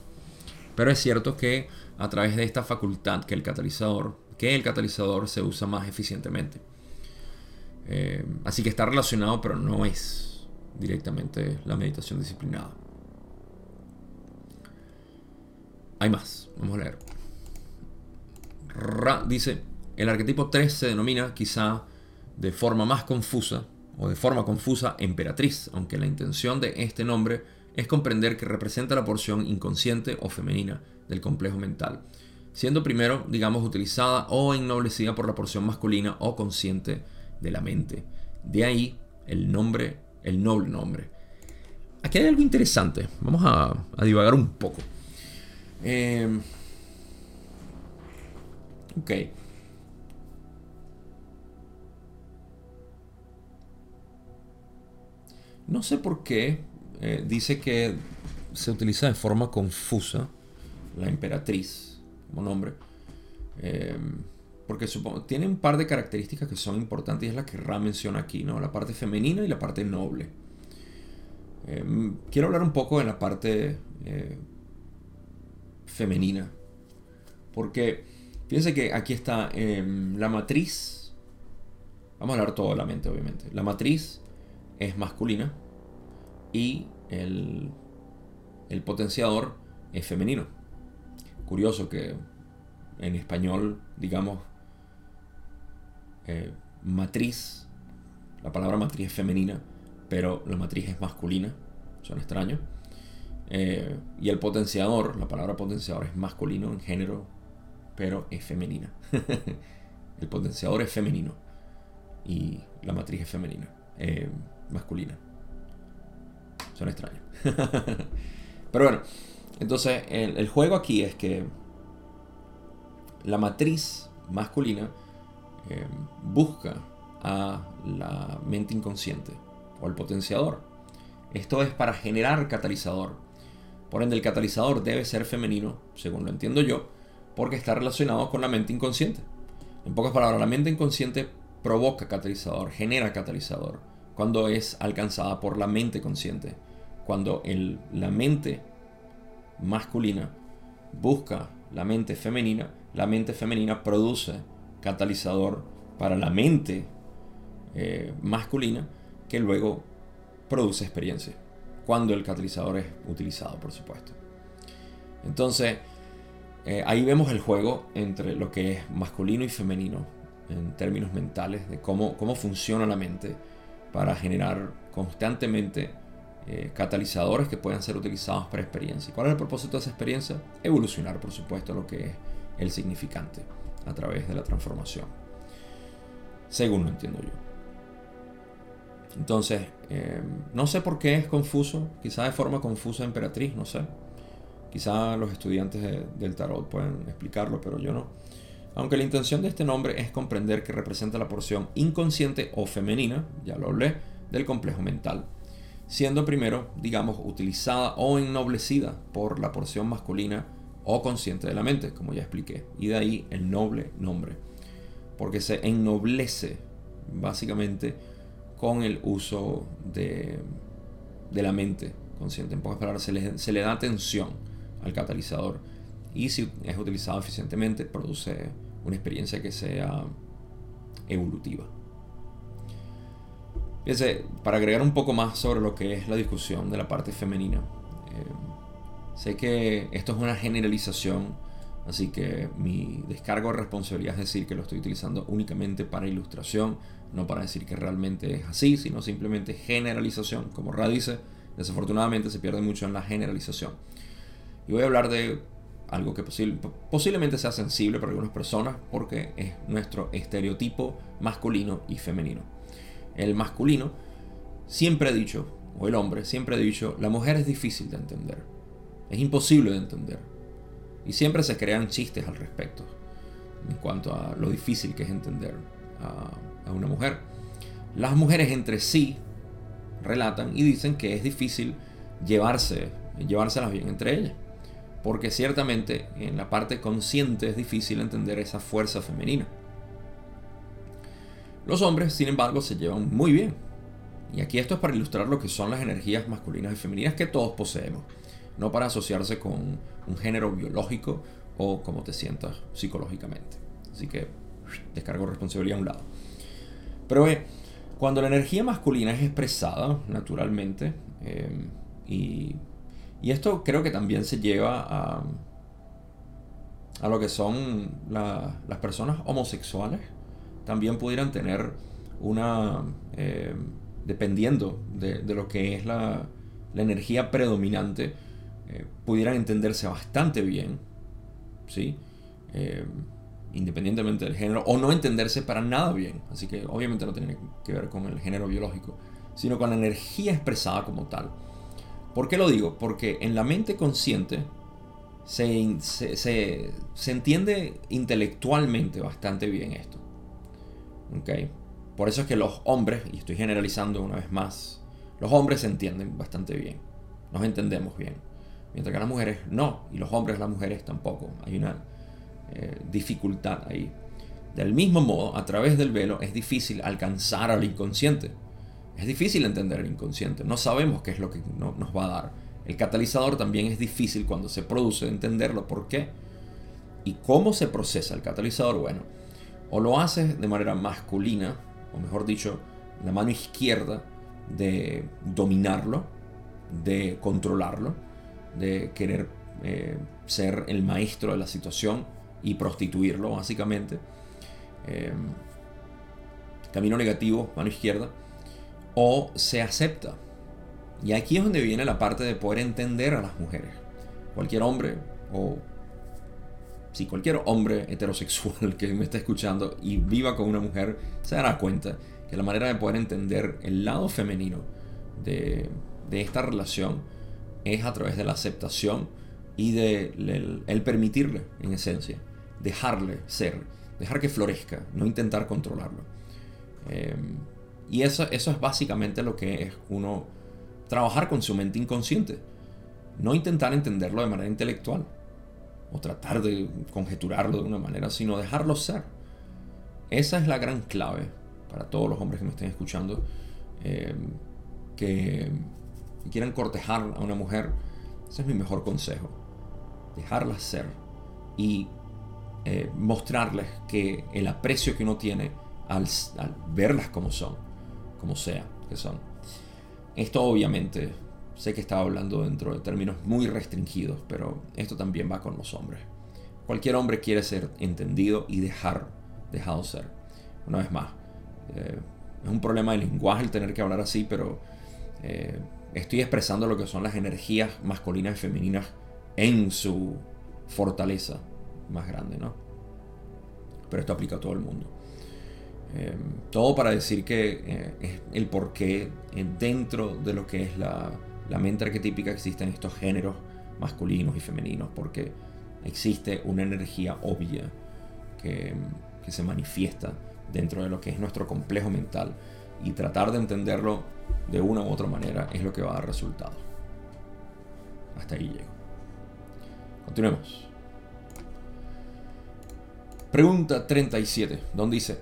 Pero es cierto que a través de esta facultad que el catalizador, que el catalizador se usa más eficientemente. Eh, así que está relacionado, pero no es directamente la meditación disciplinada. Hay más, vamos a leer. Ra dice, el arquetipo 3 se denomina quizá de forma más confusa o de forma confusa emperatriz, aunque la intención de este nombre es comprender que representa la porción inconsciente o femenina del complejo mental, siendo primero, digamos, utilizada o ennoblecida por la porción masculina o consciente de la mente. De ahí el nombre, el noble nombre. Aquí hay algo interesante, vamos a, divagar un poco. Eh, ok. No sé por qué eh, dice que se utiliza de forma confusa la emperatriz como nombre. Eh, porque supongo, tiene un par de características que son importantes y es la que Ra menciona aquí, ¿no? La parte femenina y la parte noble. Eh, quiero hablar un poco de la parte femenina. Porque fíjense que aquí está la matriz. Vamos a hablar todo de la mente, obviamente. La matriz es masculina y el, potenciador es femenino. Curioso que en español, digamos, eh, matriz, la palabra matriz es femenina, pero la matriz es masculina, son extraños. Eh, y el potenciador, la palabra potenciador es masculino en género pero es femenina. [laughs] el potenciador es femenino y la matriz es femenina, eh, masculina. Son extraños. [laughs] pero bueno, entonces el, juego aquí es que la matriz masculina eh, busca a la mente inconsciente o el potenciador. Esto es para generar catalizador. Por ende, el catalizador debe ser femenino, según lo entiendo yo, porque está relacionado con la mente inconsciente. En pocas palabras, la mente inconsciente provoca catalizador, genera catalizador, cuando es alcanzada por la mente consciente. Cuando la mente masculina busca la mente femenina, la mente femenina produce catalizador para la mente eh, masculina que luego produce experiencia. Cuando el catalizador es utilizado, por supuesto. Entonces, eh, ahí vemos el juego entre lo que es masculino y femenino en términos mentales, de cómo, cómo funciona la mente para generar constantemente eh, catalizadores que puedan ser utilizados para experiencia. ¿Y cuál es el propósito de esa experiencia? Evolucionar, por supuesto, lo que es el significante a través de la transformación. Según lo entiendo yo. Entonces, eh, no sé por qué es confuso, quizá de forma confusa emperatriz, no sé. Quizá los estudiantes del tarot pueden explicarlo, pero yo no. Aunque la intención de este nombre es comprender que representa la porción inconsciente o femenina, ya lo hablé, del complejo mental, siendo primero, digamos, utilizada o ennoblecida por la porción masculina o consciente de la mente, como ya expliqué, y de ahí el noble nombre, porque se ennoblece básicamente con el uso de, de la mente consciente. En pocas palabras, se le, se le da atención al catalizador. Y si es utilizado eficientemente, produce una experiencia que sea evolutiva. Fíjense, para agregar un poco más sobre lo que es la discusión de la parte femenina, eh, sé que esto es una generalización, así que mi descargo de responsabilidad es decir que lo estoy utilizando únicamente para ilustración, no para decir que realmente es así, sino simplemente generalización. Como Ra dice, desafortunadamente se pierde mucho en la generalización. Y voy a hablar de algo que posiblemente sea sensible para algunas personas porque es nuestro estereotipo masculino y femenino. El masculino siempre ha dicho, o el hombre siempre ha dicho, la mujer es difícil de entender, es imposible de entender. Y siempre se crean chistes al respecto en cuanto a lo difícil que es entender a, a una mujer. Las mujeres entre sí relatan y dicen que es difícil llevarse, llevárselas bien entre ellas porque ciertamente en la parte consciente es difícil entender esa fuerza femenina. Los hombres, sin embargo, se llevan muy bien. Y aquí esto es para ilustrar lo que son las energías masculinas y femeninas que todos poseemos, no para asociarse con un género biológico o como te sientas psicológicamente. Así que descargo responsabilidad a un lado. Pero cuando la energía masculina es expresada naturalmente eh, y esto creo que también se lleva a lo que son las personas homosexuales. También pudieran tener una, eh, dependiendo de, lo que es la, energía predominante, eh, pudieran entenderse bastante bien, ¿sí? Eh, independientemente del género, o no entenderse para nada bien. Así que obviamente no tiene que ver con el género biológico, sino con la energía expresada como tal. ¿Por qué lo digo? Porque en la mente consciente se, se, entiende intelectualmente bastante bien esto. Por eso es que los hombres, y estoy generalizando una vez más, los hombres se entienden bastante bien. Nos entendemos bien. Mientras que las mujeres no. Y los hombres, las mujeres tampoco. Hay una eh, dificultad ahí. Del mismo modo, a través del velo es difícil alcanzar al inconsciente. Es difícil entender el inconsciente, no sabemos qué es lo que nos va a dar. El catalizador también es difícil cuando se produce entenderlo, ¿por qué? ¿Y cómo se procesa el catalizador? Bueno, o lo haces de manera masculina, o mejor dicho, la mano izquierda de dominarlo, de controlarlo, de querer eh, ser el maestro de la situación y prostituirlo, básicamente. Eh, camino negativo, mano izquierda o se acepta. Y aquí es donde viene la parte de poder entender a las mujeres. Cualquier hombre o si cualquier hombre heterosexual que me está escuchando y viva con una mujer, se dará cuenta que la manera de poder entender el lado femenino de, esta relación es a través de la aceptación y de el, permitirle, en esencia, dejarle ser, dejar que florezca, no intentar controlarlo. Em, y eso, eso es básicamente lo que es uno trabajar con su mente inconsciente, no intentar entenderlo de manera intelectual o tratar de conjeturarlo de una manera, sino dejarlo ser. Esa es la gran clave para todos los hombres que me estén escuchando, eh, que quieran cortejar a una mujer. Ese es mi mejor consejo. Dejarla ser y eh, mostrarles que el aprecio que uno tiene al, al verlas como son, como sea que son. Esto obviamente Sé que estaba hablando dentro de términos muy restringidos, pero esto también va con los hombres. Cualquier hombre quiere ser entendido y dejar dejado ser. Una vez más, eh, es un problema de lenguaje el tener que hablar así, pero eh, estoy expresando lo que son las energías masculinas y femeninas en su fortaleza más grande, ¿no? Pero esto aplica a todo el mundo. Eh, todo para decir que es el porqué dentro de lo que es la, la mente arquetípica existe en estos géneros masculinos y femeninos porque existe una energía obvia que, se manifiesta dentro de lo que es nuestro complejo mental y tratar de entenderlo de una u otra manera es lo que va a dar resultados. Hasta ahí llego. Continuemos. Pregunta 37, donde dice,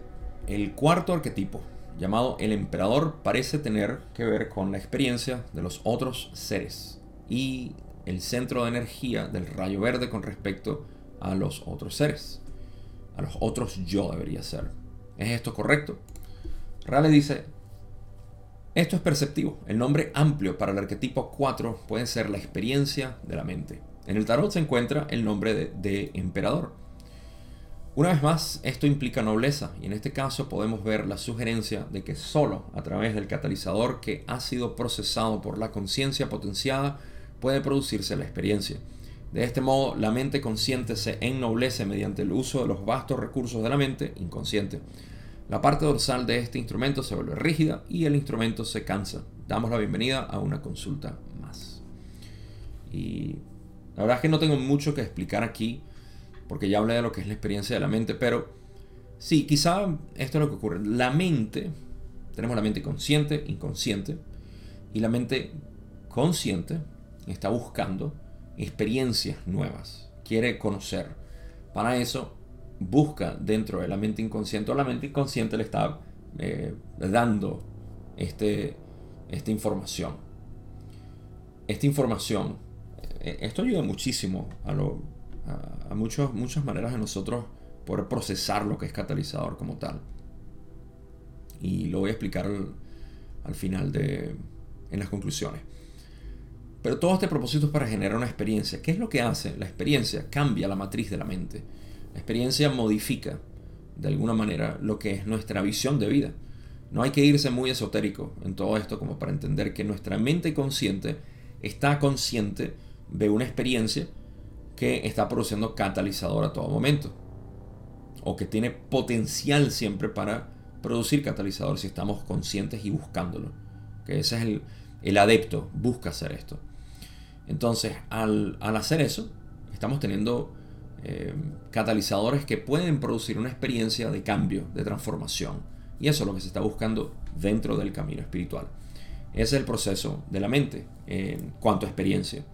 el cuarto arquetipo llamado el emperador parece tener que ver con la experiencia de los otros seres y el centro de energía del rayo verde con respecto a los otros seres. A los otros yo debería ser. ¿Es esto correcto? Rale dice, esto es perceptivo. El nombre amplio para el arquetipo 4 puede ser la experiencia de la mente. En el tarot se encuentra el nombre de, de emperador una vez más, esto implica nobleza y en este caso podemos ver la sugerencia de que solo a través del catalizador que ha sido procesado por la conciencia potenciada puede producirse la experiencia. De este modo, la mente consciente se ennoblece mediante el uso de los vastos recursos de la mente inconsciente. La parte dorsal de este instrumento se vuelve rígida y el instrumento se cansa. Damos la bienvenida a una consulta más. Y la verdad es que no tengo mucho que explicar aquí porque ya hablé de lo que es la experiencia de la mente, pero sí, quizá esto es lo que ocurre. La mente, tenemos la mente consciente, inconsciente, y la mente consciente está buscando experiencias nuevas, quiere conocer. Para eso busca dentro de la mente inconsciente o la mente inconsciente le está eh, dando este, esta información. Esta información, eh, esto ayuda muchísimo a lo a, muchas maneras de nosotros poder procesar lo que es catalizador como tal. Y lo voy a explicar al, final de, en las conclusiones. Pero todo este propósito es para generar una experiencia. ¿Qué es lo que hace? La experiencia cambia la matriz de la mente. La experiencia modifica de alguna manera lo que es nuestra visión de vida. No hay que irse muy esotérico en todo esto como para entender que nuestra mente consciente está consciente de una experiencia que está produciendo catalizador a todo momento. O que tiene potencial siempre para producir catalizador si estamos conscientes y buscándolo. Que ese es el, el adepto, busca hacer esto. Entonces, al, hacer eso, estamos teniendo eh, catalizadores que pueden producir una experiencia de cambio, de transformación. Y eso es lo que se está buscando dentro del camino espiritual. Ese es el proceso de la mente en cuanto a experiencia.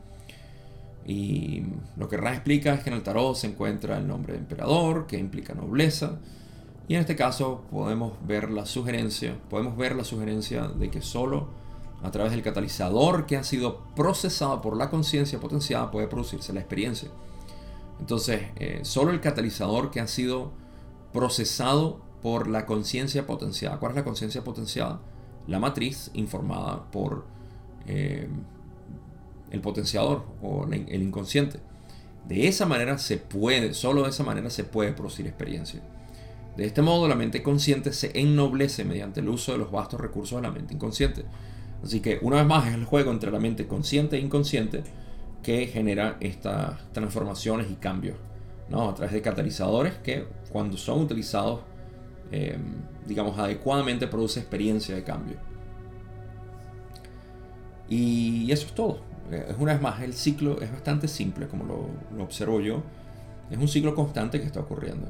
Y lo que Ra explica es que en el tarot se encuentra el nombre de emperador, que implica nobleza. Y en este caso podemos ver la sugerencia, podemos ver la sugerencia de que solo a través del catalizador que ha sido procesado por la conciencia potenciada puede producirse la experiencia. Entonces, eh, solo el catalizador que ha sido procesado por la conciencia potenciada. ¿Cuál es la conciencia potenciada? La matriz informada por eh, el potenciador o el inconsciente. De esa manera se puede, solo de esa manera se puede producir experiencia. De este modo la mente consciente se ennoblece mediante el uso de los vastos recursos de la mente inconsciente. Así que una vez más es el juego entre la mente consciente e inconsciente que genera estas transformaciones y cambios ¿no? a través de catalizadores que cuando son utilizados, eh, digamos, adecuadamente produce experiencia de cambio. Y eso es todo. Eh, es una vez más, el ciclo es bastante simple, como lo, observo yo. Es un ciclo constante que está ocurriendo.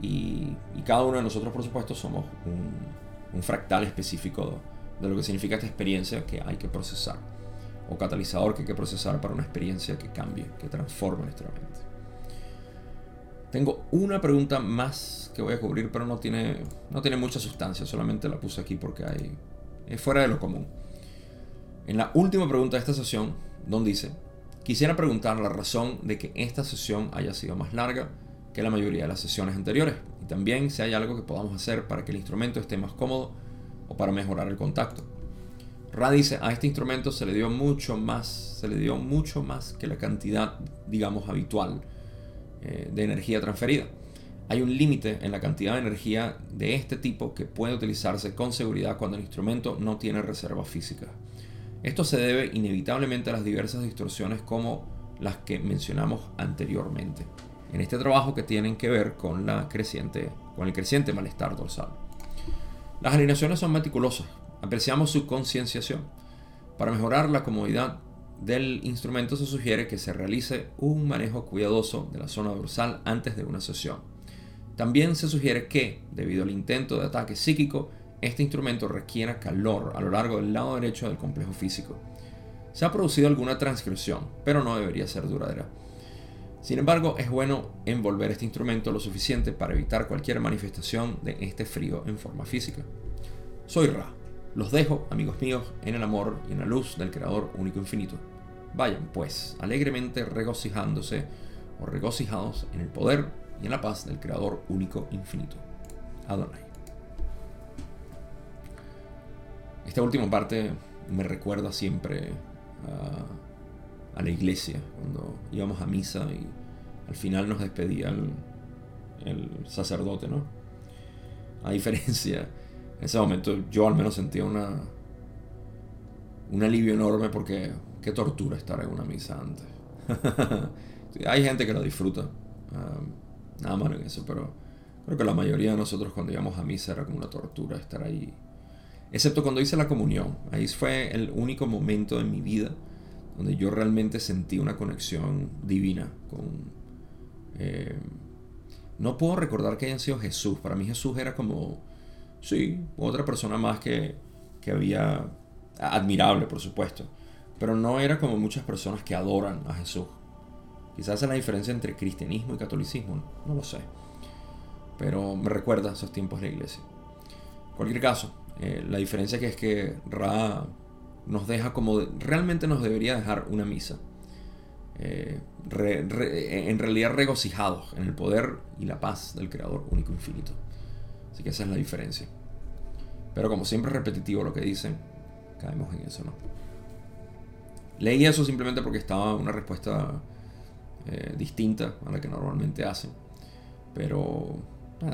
Y, cada uno de nosotros, por supuesto, somos un, fractal específico de lo que significa esta experiencia que hay que procesar. O catalizador que hay que procesar para una experiencia que cambie, que transforme nuestra mente. Tengo una pregunta más que voy a cubrir, pero no tiene, no tiene mucha sustancia, solamente la puse aquí porque hay, es fuera de lo común. En la última pregunta de esta sesión, Don dice, quisiera preguntar la razón de que esta sesión haya sido más larga que la mayoría de las sesiones anteriores y también si hay algo que podamos hacer para que el instrumento esté más cómodo o para mejorar el contacto. Ra dice, a este instrumento se le dio mucho más, se le dio mucho más que la cantidad, digamos, habitual eh, de energía transferida. Hay un límite en la cantidad de energía de este tipo que puede utilizarse con seguridad cuando el instrumento no tiene reservas físicas. Esto se debe inevitablemente a las diversas distorsiones como las que mencionamos anteriormente, en este trabajo que tienen que ver con, la creciente, con el creciente malestar dorsal. Las alineaciones son meticulosas, apreciamos su concienciación. Para mejorar la comodidad del instrumento se sugiere que se realice un manejo cuidadoso de la zona dorsal antes de una sesión. También se sugiere que, debido al intento de ataque psíquico, este instrumento requiere calor a lo largo del lado derecho del complejo físico. Se ha producido alguna transcripción, pero no debería ser duradera. Sin embargo, es bueno envolver este instrumento lo suficiente para evitar cualquier manifestación de este frío en forma física. Soy Ra. Los dejo, amigos míos, en el amor y en la luz del Creador único infinito. Vayan, pues, alegremente regocijándose o regocijados en el poder y en la paz del Creador único infinito. Adonai. Esta última parte me recuerda siempre a, la iglesia, cuando íbamos a misa y al final nos despedía el, sacerdote, ¿no? A diferencia, en ese momento yo al menos sentía una, un alivio enorme porque qué tortura estar en una misa antes. [laughs] Hay gente que lo disfruta, um, nada malo en eso, pero creo que la mayoría de nosotros cuando íbamos a misa era como una tortura estar ahí excepto cuando hice la comunión. Ahí fue el único momento en mi vida donde yo realmente sentí una conexión divina con... Eh, no puedo recordar que hayan sido Jesús. Para mí Jesús era como, sí, otra persona más que, que había... Admirable, por supuesto. Pero no era como muchas personas que adoran a Jesús. Quizás es la diferencia entre cristianismo y catolicismo, no lo sé. Pero me recuerda esos tiempos de la iglesia. Cualquier caso, eh, la diferencia que es que Ra nos deja como realmente nos debería dejar una misa. Eh, en realidad regocijados en el poder y la paz del Creador único infinito. Así que esa es la diferencia. Pero como siempre es repetitivo lo que dicen, caemos en eso, ¿no? Leí eso simplemente porque estaba una respuesta eh, distinta a la que normalmente hacen. Pero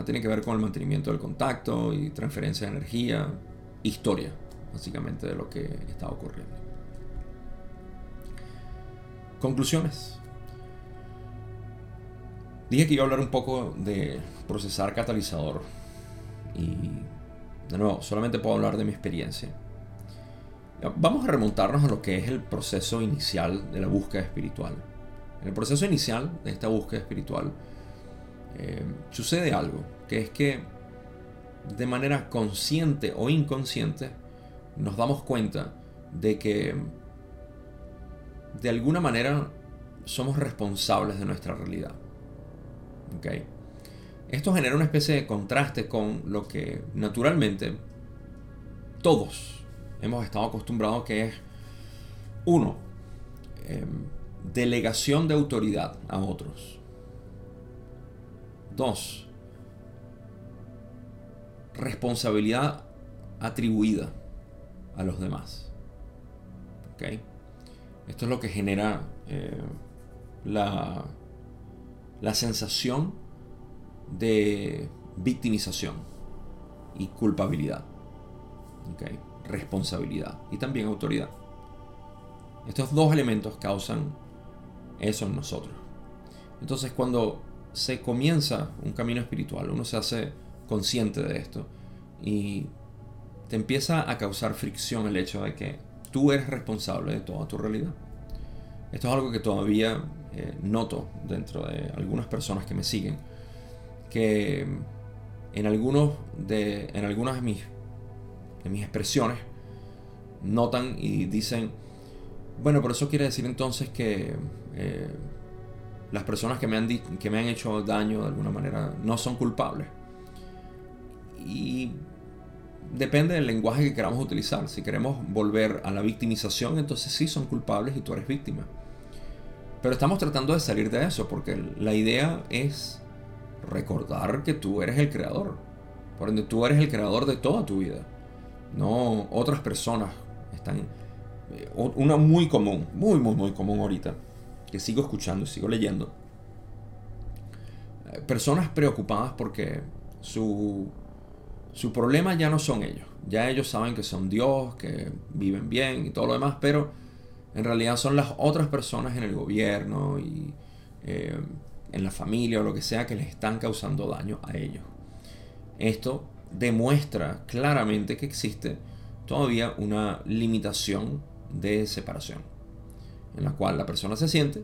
tiene que ver con el mantenimiento del contacto y transferencia de energía, historia, básicamente, de lo que está ocurriendo. Conclusiones. Dije que iba a hablar un poco de procesar catalizador. Y de nuevo, solamente puedo hablar de mi experiencia. Vamos a remontarnos a lo que es el proceso inicial de la búsqueda espiritual. En el proceso inicial de esta búsqueda espiritual, eh, sucede algo, que es que de manera consciente o inconsciente nos damos cuenta de que de alguna manera somos responsables de nuestra realidad. ¿Okay? Esto genera una especie de contraste con lo que naturalmente todos hemos estado acostumbrados que es, uno, em, delegación de autoridad a otros. Dos, responsabilidad atribuida a los demás. Esto es lo que genera eh, la, la sensación de victimización y culpabilidad. Responsabilidad y también autoridad. Estos dos elementos causan eso en nosotros. Entonces cuando se comienza un camino espiritual, uno se hace consciente de esto y te empieza a causar fricción el hecho de que tú eres responsable de toda tu realidad. Esto es algo que todavía eh, noto dentro de algunas personas que me siguen, que en, algunos de, en algunas de mis, de mis expresiones notan y dicen, bueno, pero eso quiere decir entonces que eh, las personas que me, han que me han hecho daño de alguna manera no son culpables. Y depende del lenguaje que queramos utilizar. Si queremos volver a la victimización, entonces sí son culpables y tú eres víctima. Pero estamos tratando de salir de eso porque la idea es recordar que tú eres el creador. Por ende, tú eres el creador de toda tu vida. No otras personas están... Eh, una muy común, muy, muy, muy común ahorita, que sigo escuchando y sigo leyendo. Eh, personas preocupadas porque su su problema ya no son ellos. Ya ellos saben que son Dios, que viven bien y todo lo demás, pero en realidad son las otras personas en el gobierno y eh, en la familia o lo que sea que les están causando daño a ellos. Esto demuestra claramente que existe todavía una limitación de separación, en la cual la persona se siente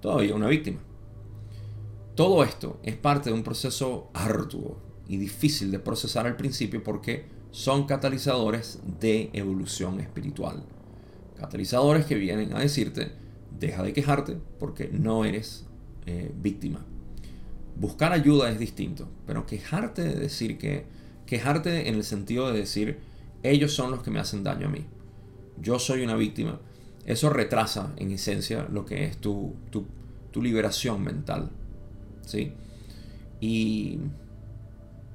todavía una víctima. Todo esto es parte de un proceso arduo y difícil de procesar al principio porque son catalizadores de evolución espiritual. Catalizadores que vienen a decirte, deja de quejarte porque no eres eh, víctima. Buscar ayuda es distinto, pero quejarte de decir que, quejarte en el sentido de decir, ellos son los que me hacen daño a mí. Yo soy una víctima. Eso retrasa en esencia lo que es tu, tu, tu liberación mental. ¿Sí? Y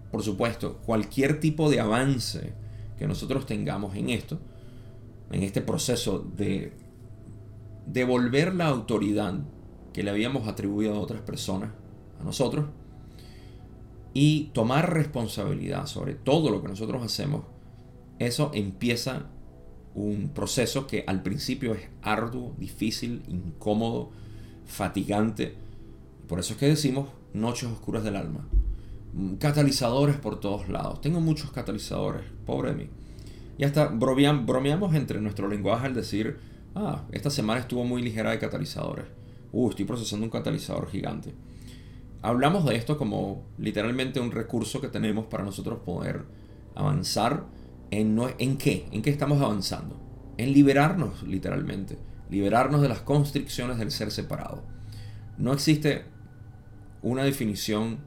por supuesto, cualquier tipo de avance que nosotros tengamos en esto, en este proceso de devolver la autoridad que le habíamos atribuido a otras personas, a nosotros, y tomar responsabilidad sobre todo lo que nosotros hacemos, eso empieza un proceso que al principio es arduo, difícil, incómodo, fatigante. Por eso es que decimos noches oscuras del alma catalizadores por todos lados. Tengo muchos catalizadores, pobre de mí. Y hasta bromeamos entre nuestro lenguaje al decir, ah, esta semana estuvo muy ligera de catalizadores. Uh, estoy procesando un catalizador gigante. Hablamos de esto como literalmente un recurso que tenemos para nosotros poder avanzar en, qué, en qué estamos avanzando. En liberarnos, literalmente. Liberarnos de las constricciones del ser separado. No existe una definición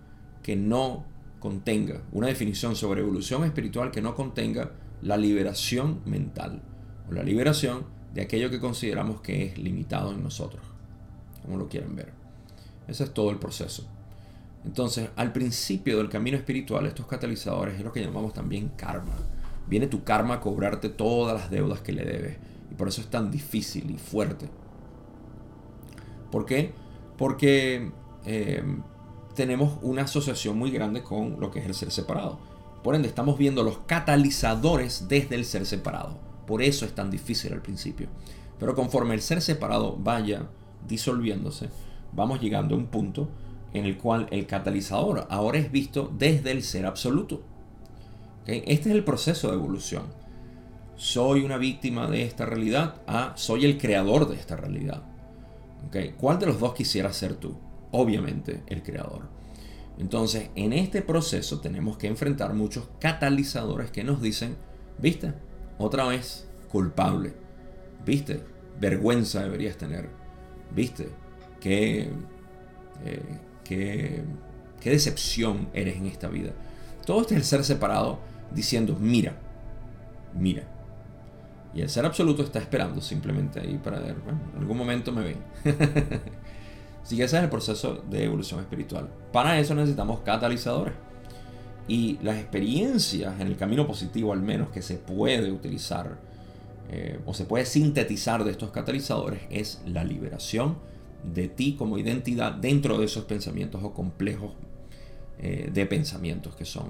que no contenga, una definición sobre evolución espiritual que no contenga la liberación mental o la liberación de aquello que consideramos que es limitado en nosotros, como lo quieran ver. Ese es todo el proceso. Entonces, al principio del camino espiritual, estos catalizadores es lo que llamamos también karma. Viene tu karma a cobrarte todas las deudas que le debes. Y por eso es tan difícil y fuerte. ¿Por qué? Porque eh, tenemos una asociación muy grande con lo que es el ser separado. Por ende, estamos viendo los catalizadores desde el ser separado. Por eso es tan difícil al principio. Pero conforme el ser separado vaya disolviéndose, vamos llegando a un punto en el cual el catalizador ahora es visto desde el ser absoluto. Este es el proceso de evolución. Soy una víctima de esta realidad a soy el creador de esta realidad. ¿Cuál de los dos quisieras ser tú? obviamente el creador. Entonces, en este proceso tenemos que enfrentar muchos catalizadores que nos dicen, viste, otra vez, culpable, viste, vergüenza deberías tener, viste, qué, eh, qué, qué decepción eres en esta vida. Todo este es el ser separado diciendo, mira, mira. Y el ser absoluto está esperando simplemente ahí para ver, bueno, en algún momento me ven. [laughs] Así que ese es el proceso de evolución espiritual. Para eso necesitamos catalizadores. Y las experiencias en el camino positivo al menos que se puede utilizar eh, o se puede sintetizar de estos catalizadores es la liberación de ti como identidad dentro de esos pensamientos o complejos eh, de pensamientos que son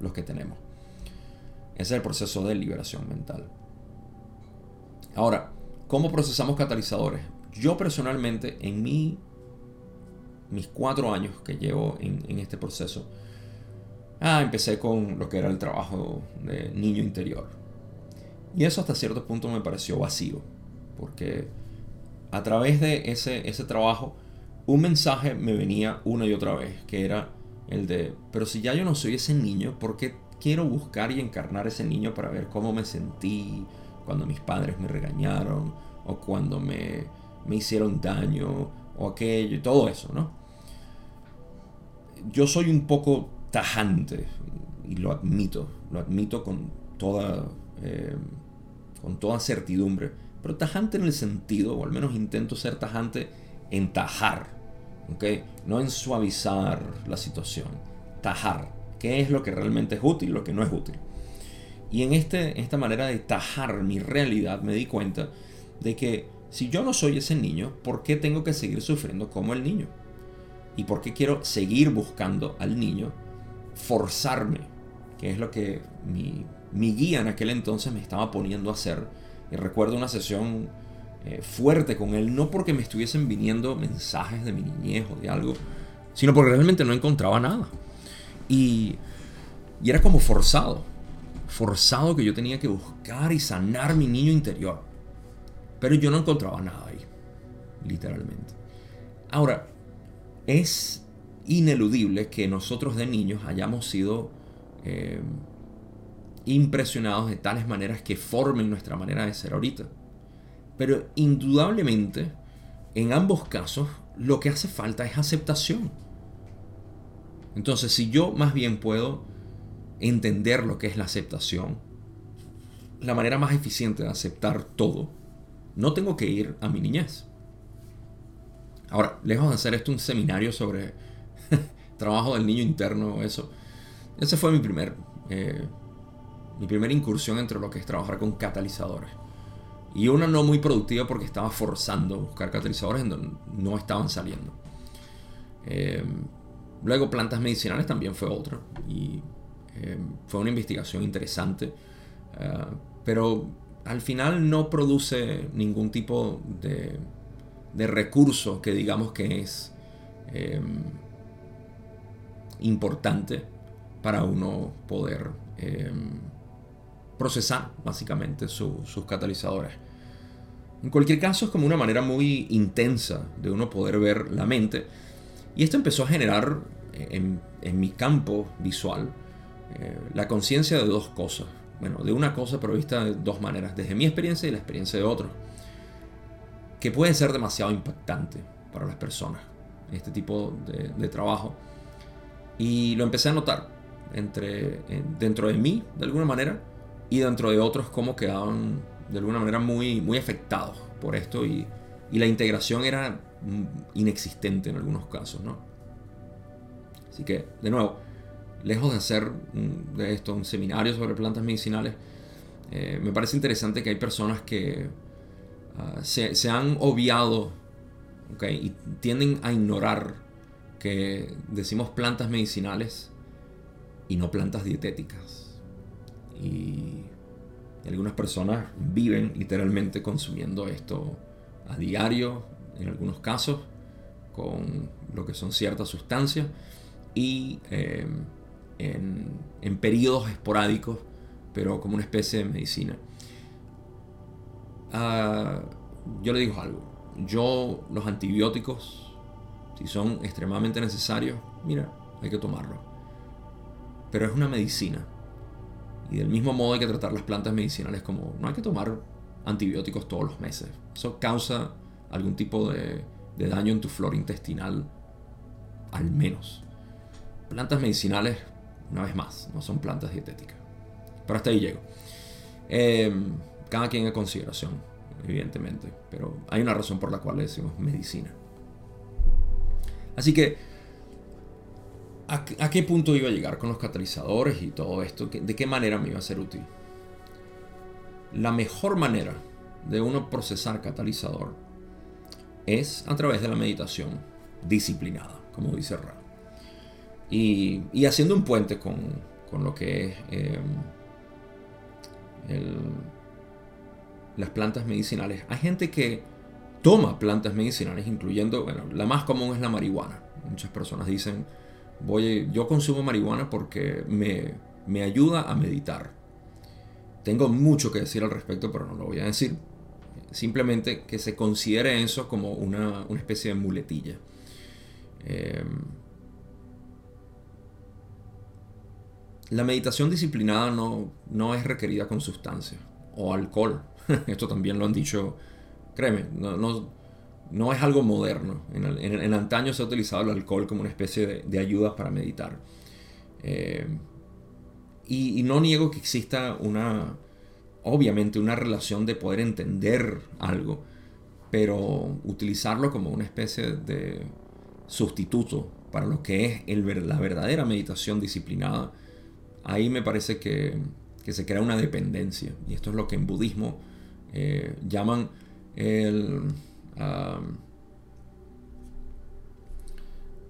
los que tenemos. Es el proceso de liberación mental. Ahora, ¿cómo procesamos catalizadores? Yo personalmente, en mi mis cuatro años que llevo en, este proceso, ah, empecé con lo que era el trabajo de niño interior. Y eso hasta cierto punto me pareció vacío, porque a través de ese, ese trabajo, un mensaje me venía una y otra vez, que era el de, pero si ya yo no soy ese niño, ¿por qué quiero buscar y encarnar ese niño para ver cómo me sentí cuando mis padres me regañaron o cuando me, me hicieron daño o aquello y todo eso, ¿no? Yo soy un poco tajante y lo admito, lo admito con toda, eh, con toda certidumbre, pero tajante en el sentido, o al menos intento ser tajante en tajar, ¿ok? No en suavizar la situación, tajar, qué es lo que realmente es útil, lo que no es útil. Y en este, esta manera de tajar mi realidad me di cuenta de que si yo no soy ese niño, ¿por qué tengo que seguir sufriendo como el niño? ¿Y por qué quiero seguir buscando al niño? Forzarme, que es lo que mi, guía en aquel entonces me estaba poniendo a hacer. Y recuerdo una sesión eh, fuerte con él, no porque me estuviesen viniendo mensajes de mi niñez o de algo, sino porque realmente no encontraba nada. Y, era como forzado, forzado que yo tenía que buscar y sanar mi niño interior. Pero yo no encontraba nada ahí, literalmente. Ahora, es ineludible que nosotros de niños hayamos sido eh, impresionados de tales maneras que formen nuestra manera de ser ahorita. Pero indudablemente, en ambos casos, lo que hace falta es aceptación. Entonces, si yo más bien puedo entender lo que es la aceptación, la manera más eficiente de aceptar todo, no tengo que ir a mi niñez. Ahora, lejos de hacer esto un seminario sobre [laughs] trabajo del niño interno, eso, ese fue mi primer, eh, mi primera incursión entre lo que es trabajar con catalizadores. Y una no muy productiva porque estaba forzando a buscar catalizadores en donde no estaban saliendo. Eh, luego plantas medicinales también fue otra. Y eh, fue una investigación interesante. pero al final no produce ningún tipo de, recurso que digamos que es em, importante para uno poder procesar básicamente sus catalizadores. En cualquier caso es como una manera muy intensa de uno poder ver la mente y esto empezó a generar en, mi campo visual eh, la conciencia de dos cosas bueno, de una cosa pero vista de dos maneras, desde mi experiencia y la experiencia de otros, que puede ser demasiado impactante para las personas, este tipo de, trabajo. Y lo empecé a notar entre, dentro de mí, de alguna manera, y dentro de otros, como quedaban de alguna manera muy, muy afectados por esto y, y la integración era inexistente en algunos casos, ¿no? Así que, de nuevo, lejos de hacer de esto un seminario sobre plantas medicinales, eh, me parece interesante que hay personas que ah, se, han obviado y tienden a ignorar que decimos plantas medicinales y no plantas dietéticas. Y algunas personas viven literalmente consumiendo esto a diario, en algunos casos, con lo que son ciertas sustancias. Y eh, en, periodos esporádicos, pero como una especie de medicina. Ah, yo le digo algo. Yo los antibióticos, si son extremadamente necesarios, mira, hay que tomarlo. Pero es una medicina. Y del mismo modo hay que tratar las plantas medicinales como no hay que tomar antibióticos todos los meses. Eso causa algún tipo de, daño en tu flora intestinal, al menos. Plantas medicinales una vez más, no son plantas dietéticas. Pero hasta ahí llego. Em, cada quien en consideración, evidentemente. Pero hay una razón por la cual decimos medicina. Así que, ¿a, qué punto iba a llegar con los catalizadores y todo esto? ¿De qué manera me iba a ser útil? La mejor manera de uno procesar catalizador es a través de la meditación disciplinada, como dice Ra. Y, haciendo un puente con, lo que es em, las plantas medicinales. Hay gente que toma plantas medicinales, incluyendo, bueno, la más común es la marihuana. Muchas personas dicen, voy, yo consumo marihuana porque me, me ayuda a meditar. Tengo mucho que decir al respecto, pero no lo voy a decir. Simplemente que se considere eso como una, especie de muletilla. Em, la meditación disciplinada no, no es requerida con sustancias o alcohol. [laughs] Esto también lo han dicho, créeme, no, no, es algo moderno. En, antaño se ha utilizado el alcohol como una especie de, de ayuda para meditar. Em, y, no niego que exista una, obviamente, una relación de poder entender algo, pero utilizarlo como una especie de sustituto para lo que es la verdadera meditación disciplinada, ahí me parece que, se crea una dependencia. Y esto es lo que en budismo eh, llaman el...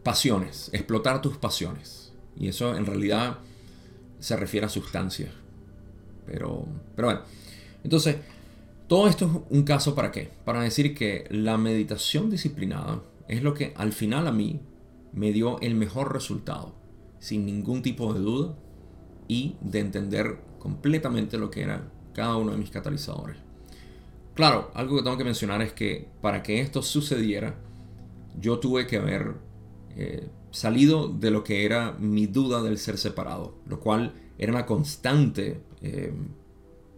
pasiones, explotar tus pasiones. Y eso en realidad se refiere a sustancias. Pero, pero bueno, entonces, todo esto es un caso para qué? Para decir que la meditación disciplinada es lo que al final a mí me dio el mejor resultado, sin ningún tipo de duda y de entender completamente lo que era cada uno de mis catalizadores. Claro, algo que tengo que mencionar es que para que esto sucediera, yo tuve que haber eh, salido de lo que era mi duda del ser separado, lo cual era una constante eh,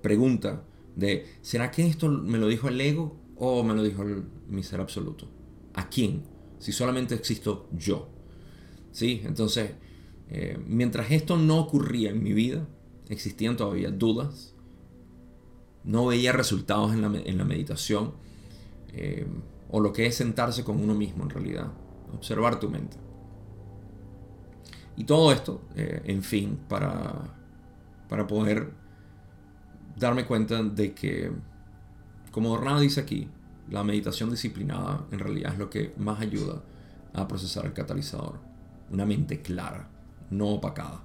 pregunta de, ¿será que esto me lo dijo el ego o me lo dijo mi ser absoluto? ¿A quién? Si solamente existo yo. ¿Sí? Entonces, eh, mientras esto no ocurría en mi vida, existían todavía dudas, no veía resultados en la, meditación, eh, o lo que es sentarse con uno mismo en realidad, observar tu mente. Y todo esto, eh, en fin, para, para poder darme cuenta de que, como Dornado dice aquí, la meditación disciplinada en realidad es lo que más ayuda a procesar el catalizador. Una mente clara, no opacada.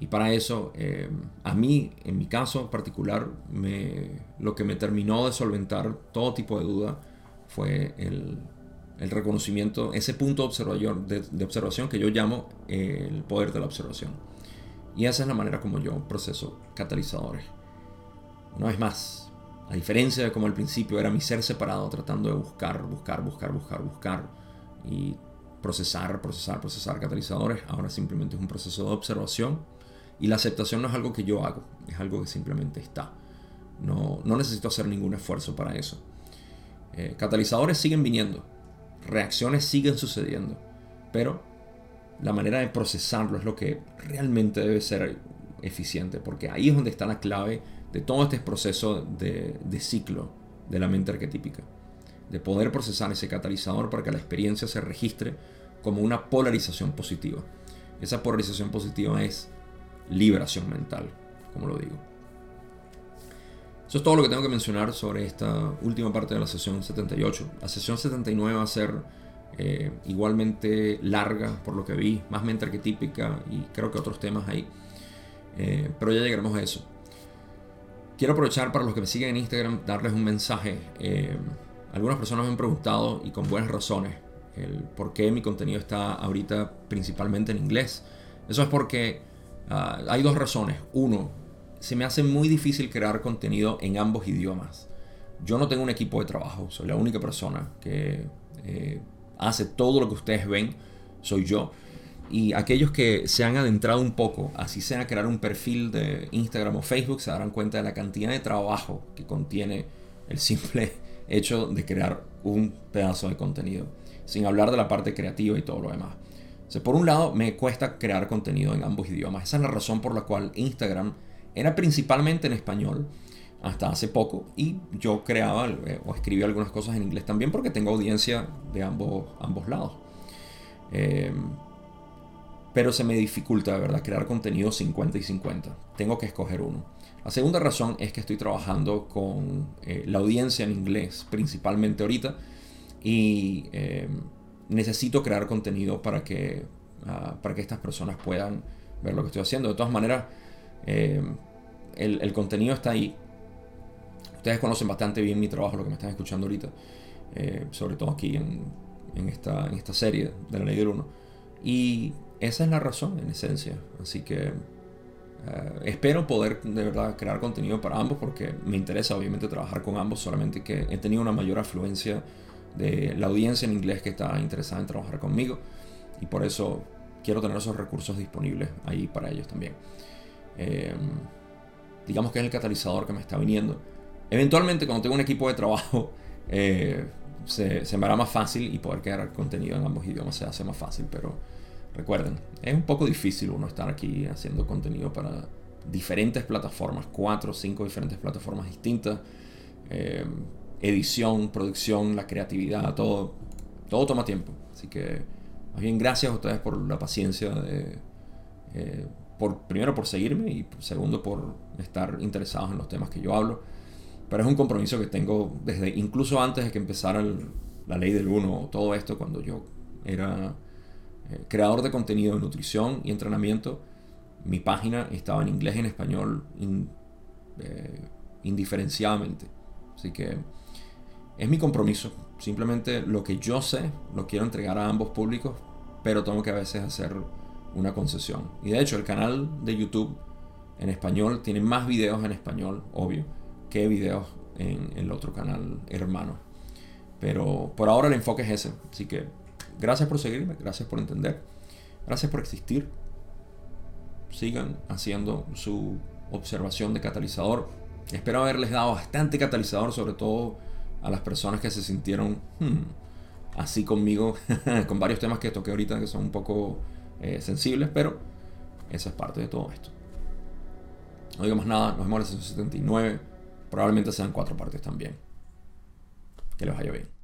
Y para eso, eh, a mí, en mi caso particular, lo que me terminó de solventar todo tipo de duda fue el, el reconocimiento, ese punto de, observación que yo llamo el poder de la observación. Y esa es la manera como yo proceso catalizadores. Una vez más, a diferencia de como al principio era mi ser separado tratando de buscar, buscar, buscar, buscar, buscar y procesar, procesar, procesar catalizadores, ahora simplemente es un proceso de observación y la aceptación no es algo que yo hago, es algo que simplemente está. No, no necesito hacer ningún esfuerzo para eso. Eh, catalizadores siguen viniendo, reacciones siguen sucediendo, pero la manera de procesarlo es lo que realmente debe ser eficiente, porque ahí es donde está la clave de todo este proceso de, ciclo de la mente arquetípica, de poder procesar ese catalizador para que la experiencia se registre como una polarización positiva. Esa polarización positiva es liberación mental, como lo digo. Eso es todo lo que tengo que mencionar sobre esta última parte de la sesión 78. La sesión 79 va a ser eh, igualmente larga, por lo que vi, más mente arquetípica y creo que otros temas ahí. Eh, pero ya llegaremos a eso. Quiero aprovechar para los que me siguen en Instagram darles un mensaje. Eh, algunas personas me han preguntado y con buenas razones el por qué mi contenido está ahorita principalmente en inglés. Eso es porque ah, hay dos razones. Uno, se me hace muy difícil crear contenido en ambos idiomas. Yo no tengo un equipo de trabajo, soy la única persona que eh, hace todo lo que ustedes ven, soy yo. Y aquellos que se han adentrado un poco, así sea crear un perfil de Instagram o Facebook, se darán cuenta de la cantidad de trabajo que contiene el simple [laughs] hecho de crear un pedazo de contenido, sin hablar de la parte creativa y todo lo demás. por un lado, me cuesta crear contenido en ambos idiomas. Esa es la razón por la cual Instagram era principalmente en español hasta hace poco y yo creaba eh, o escribía algunas cosas en inglés también porque tengo audiencia de ambos, ambos lados. Eh, pero se me dificulta de verdad crear contenido 50 y 50. Tengo que escoger uno. La segunda razón es que estoy trabajando con eh, la audiencia en inglés principalmente ahorita y necesito crear contenido para que, ah, para que estas personas puedan ver lo que estoy haciendo. De todas maneras, el, contenido está ahí. Ustedes conocen bastante bien mi trabajo, lo que me están escuchando ahorita, eh, sobre todo aquí en, en esta, en esta serie de la ley del 1. Y esa es la razón, en esencia. Así que eh, espero poder de verdad crear contenido para ambos porque me interesa obviamente trabajar con ambos, solamente que he tenido una mayor afluencia de la audiencia en inglés que está interesada en trabajar conmigo y por eso quiero tener esos recursos disponibles ahí para ellos también. Eh, digamos que es el catalizador que me está viniendo. Eventualmente cuando tengo un equipo de trabajo [laughs] eh, se, se, me hará más fácil y poder crear contenido en ambos idiomas se hace más fácil, pero recuerden, es un poco difícil uno estar aquí haciendo contenido para diferentes plataformas, cuatro o cinco diferentes plataformas distintas. Eh, edición, producción, la creatividad, todo, todo toma tiempo. Así que, más bien, gracias a ustedes por la paciencia de, eh, por, primero por seguirme y segundo por estar interesados en los temas que yo hablo. Pero es un compromiso que tengo desde incluso antes de que empezara la ley del uno, todo esto, cuando yo era eh, creador de contenido de nutrición y entrenamiento. Mi página estaba en inglés y en español eh, indiferenciadamente. Así que es mi compromiso. Simplemente lo que yo sé lo quiero entregar a ambos públicos, pero tengo que a veces hacer una concesión. Y de hecho el canal de YouTube en español tiene más videos en español, obvio, que videos en el otro canal hermano. Pero por ahora el enfoque es ese. Así que gracias por seguirme, gracias por entender, gracias por existir. Sigan haciendo su observación de catalizador. Espero haberles dado bastante catalizador, sobre todo a las personas que se sintieron hmm, así conmigo, [laughs] con varios temas que toqué ahorita que son un poco eh, sensibles, pero esa es parte de todo esto. No digo más nada, nos vemos en la 79. Probablemente sean cuatro partes también. Que les vaya bien.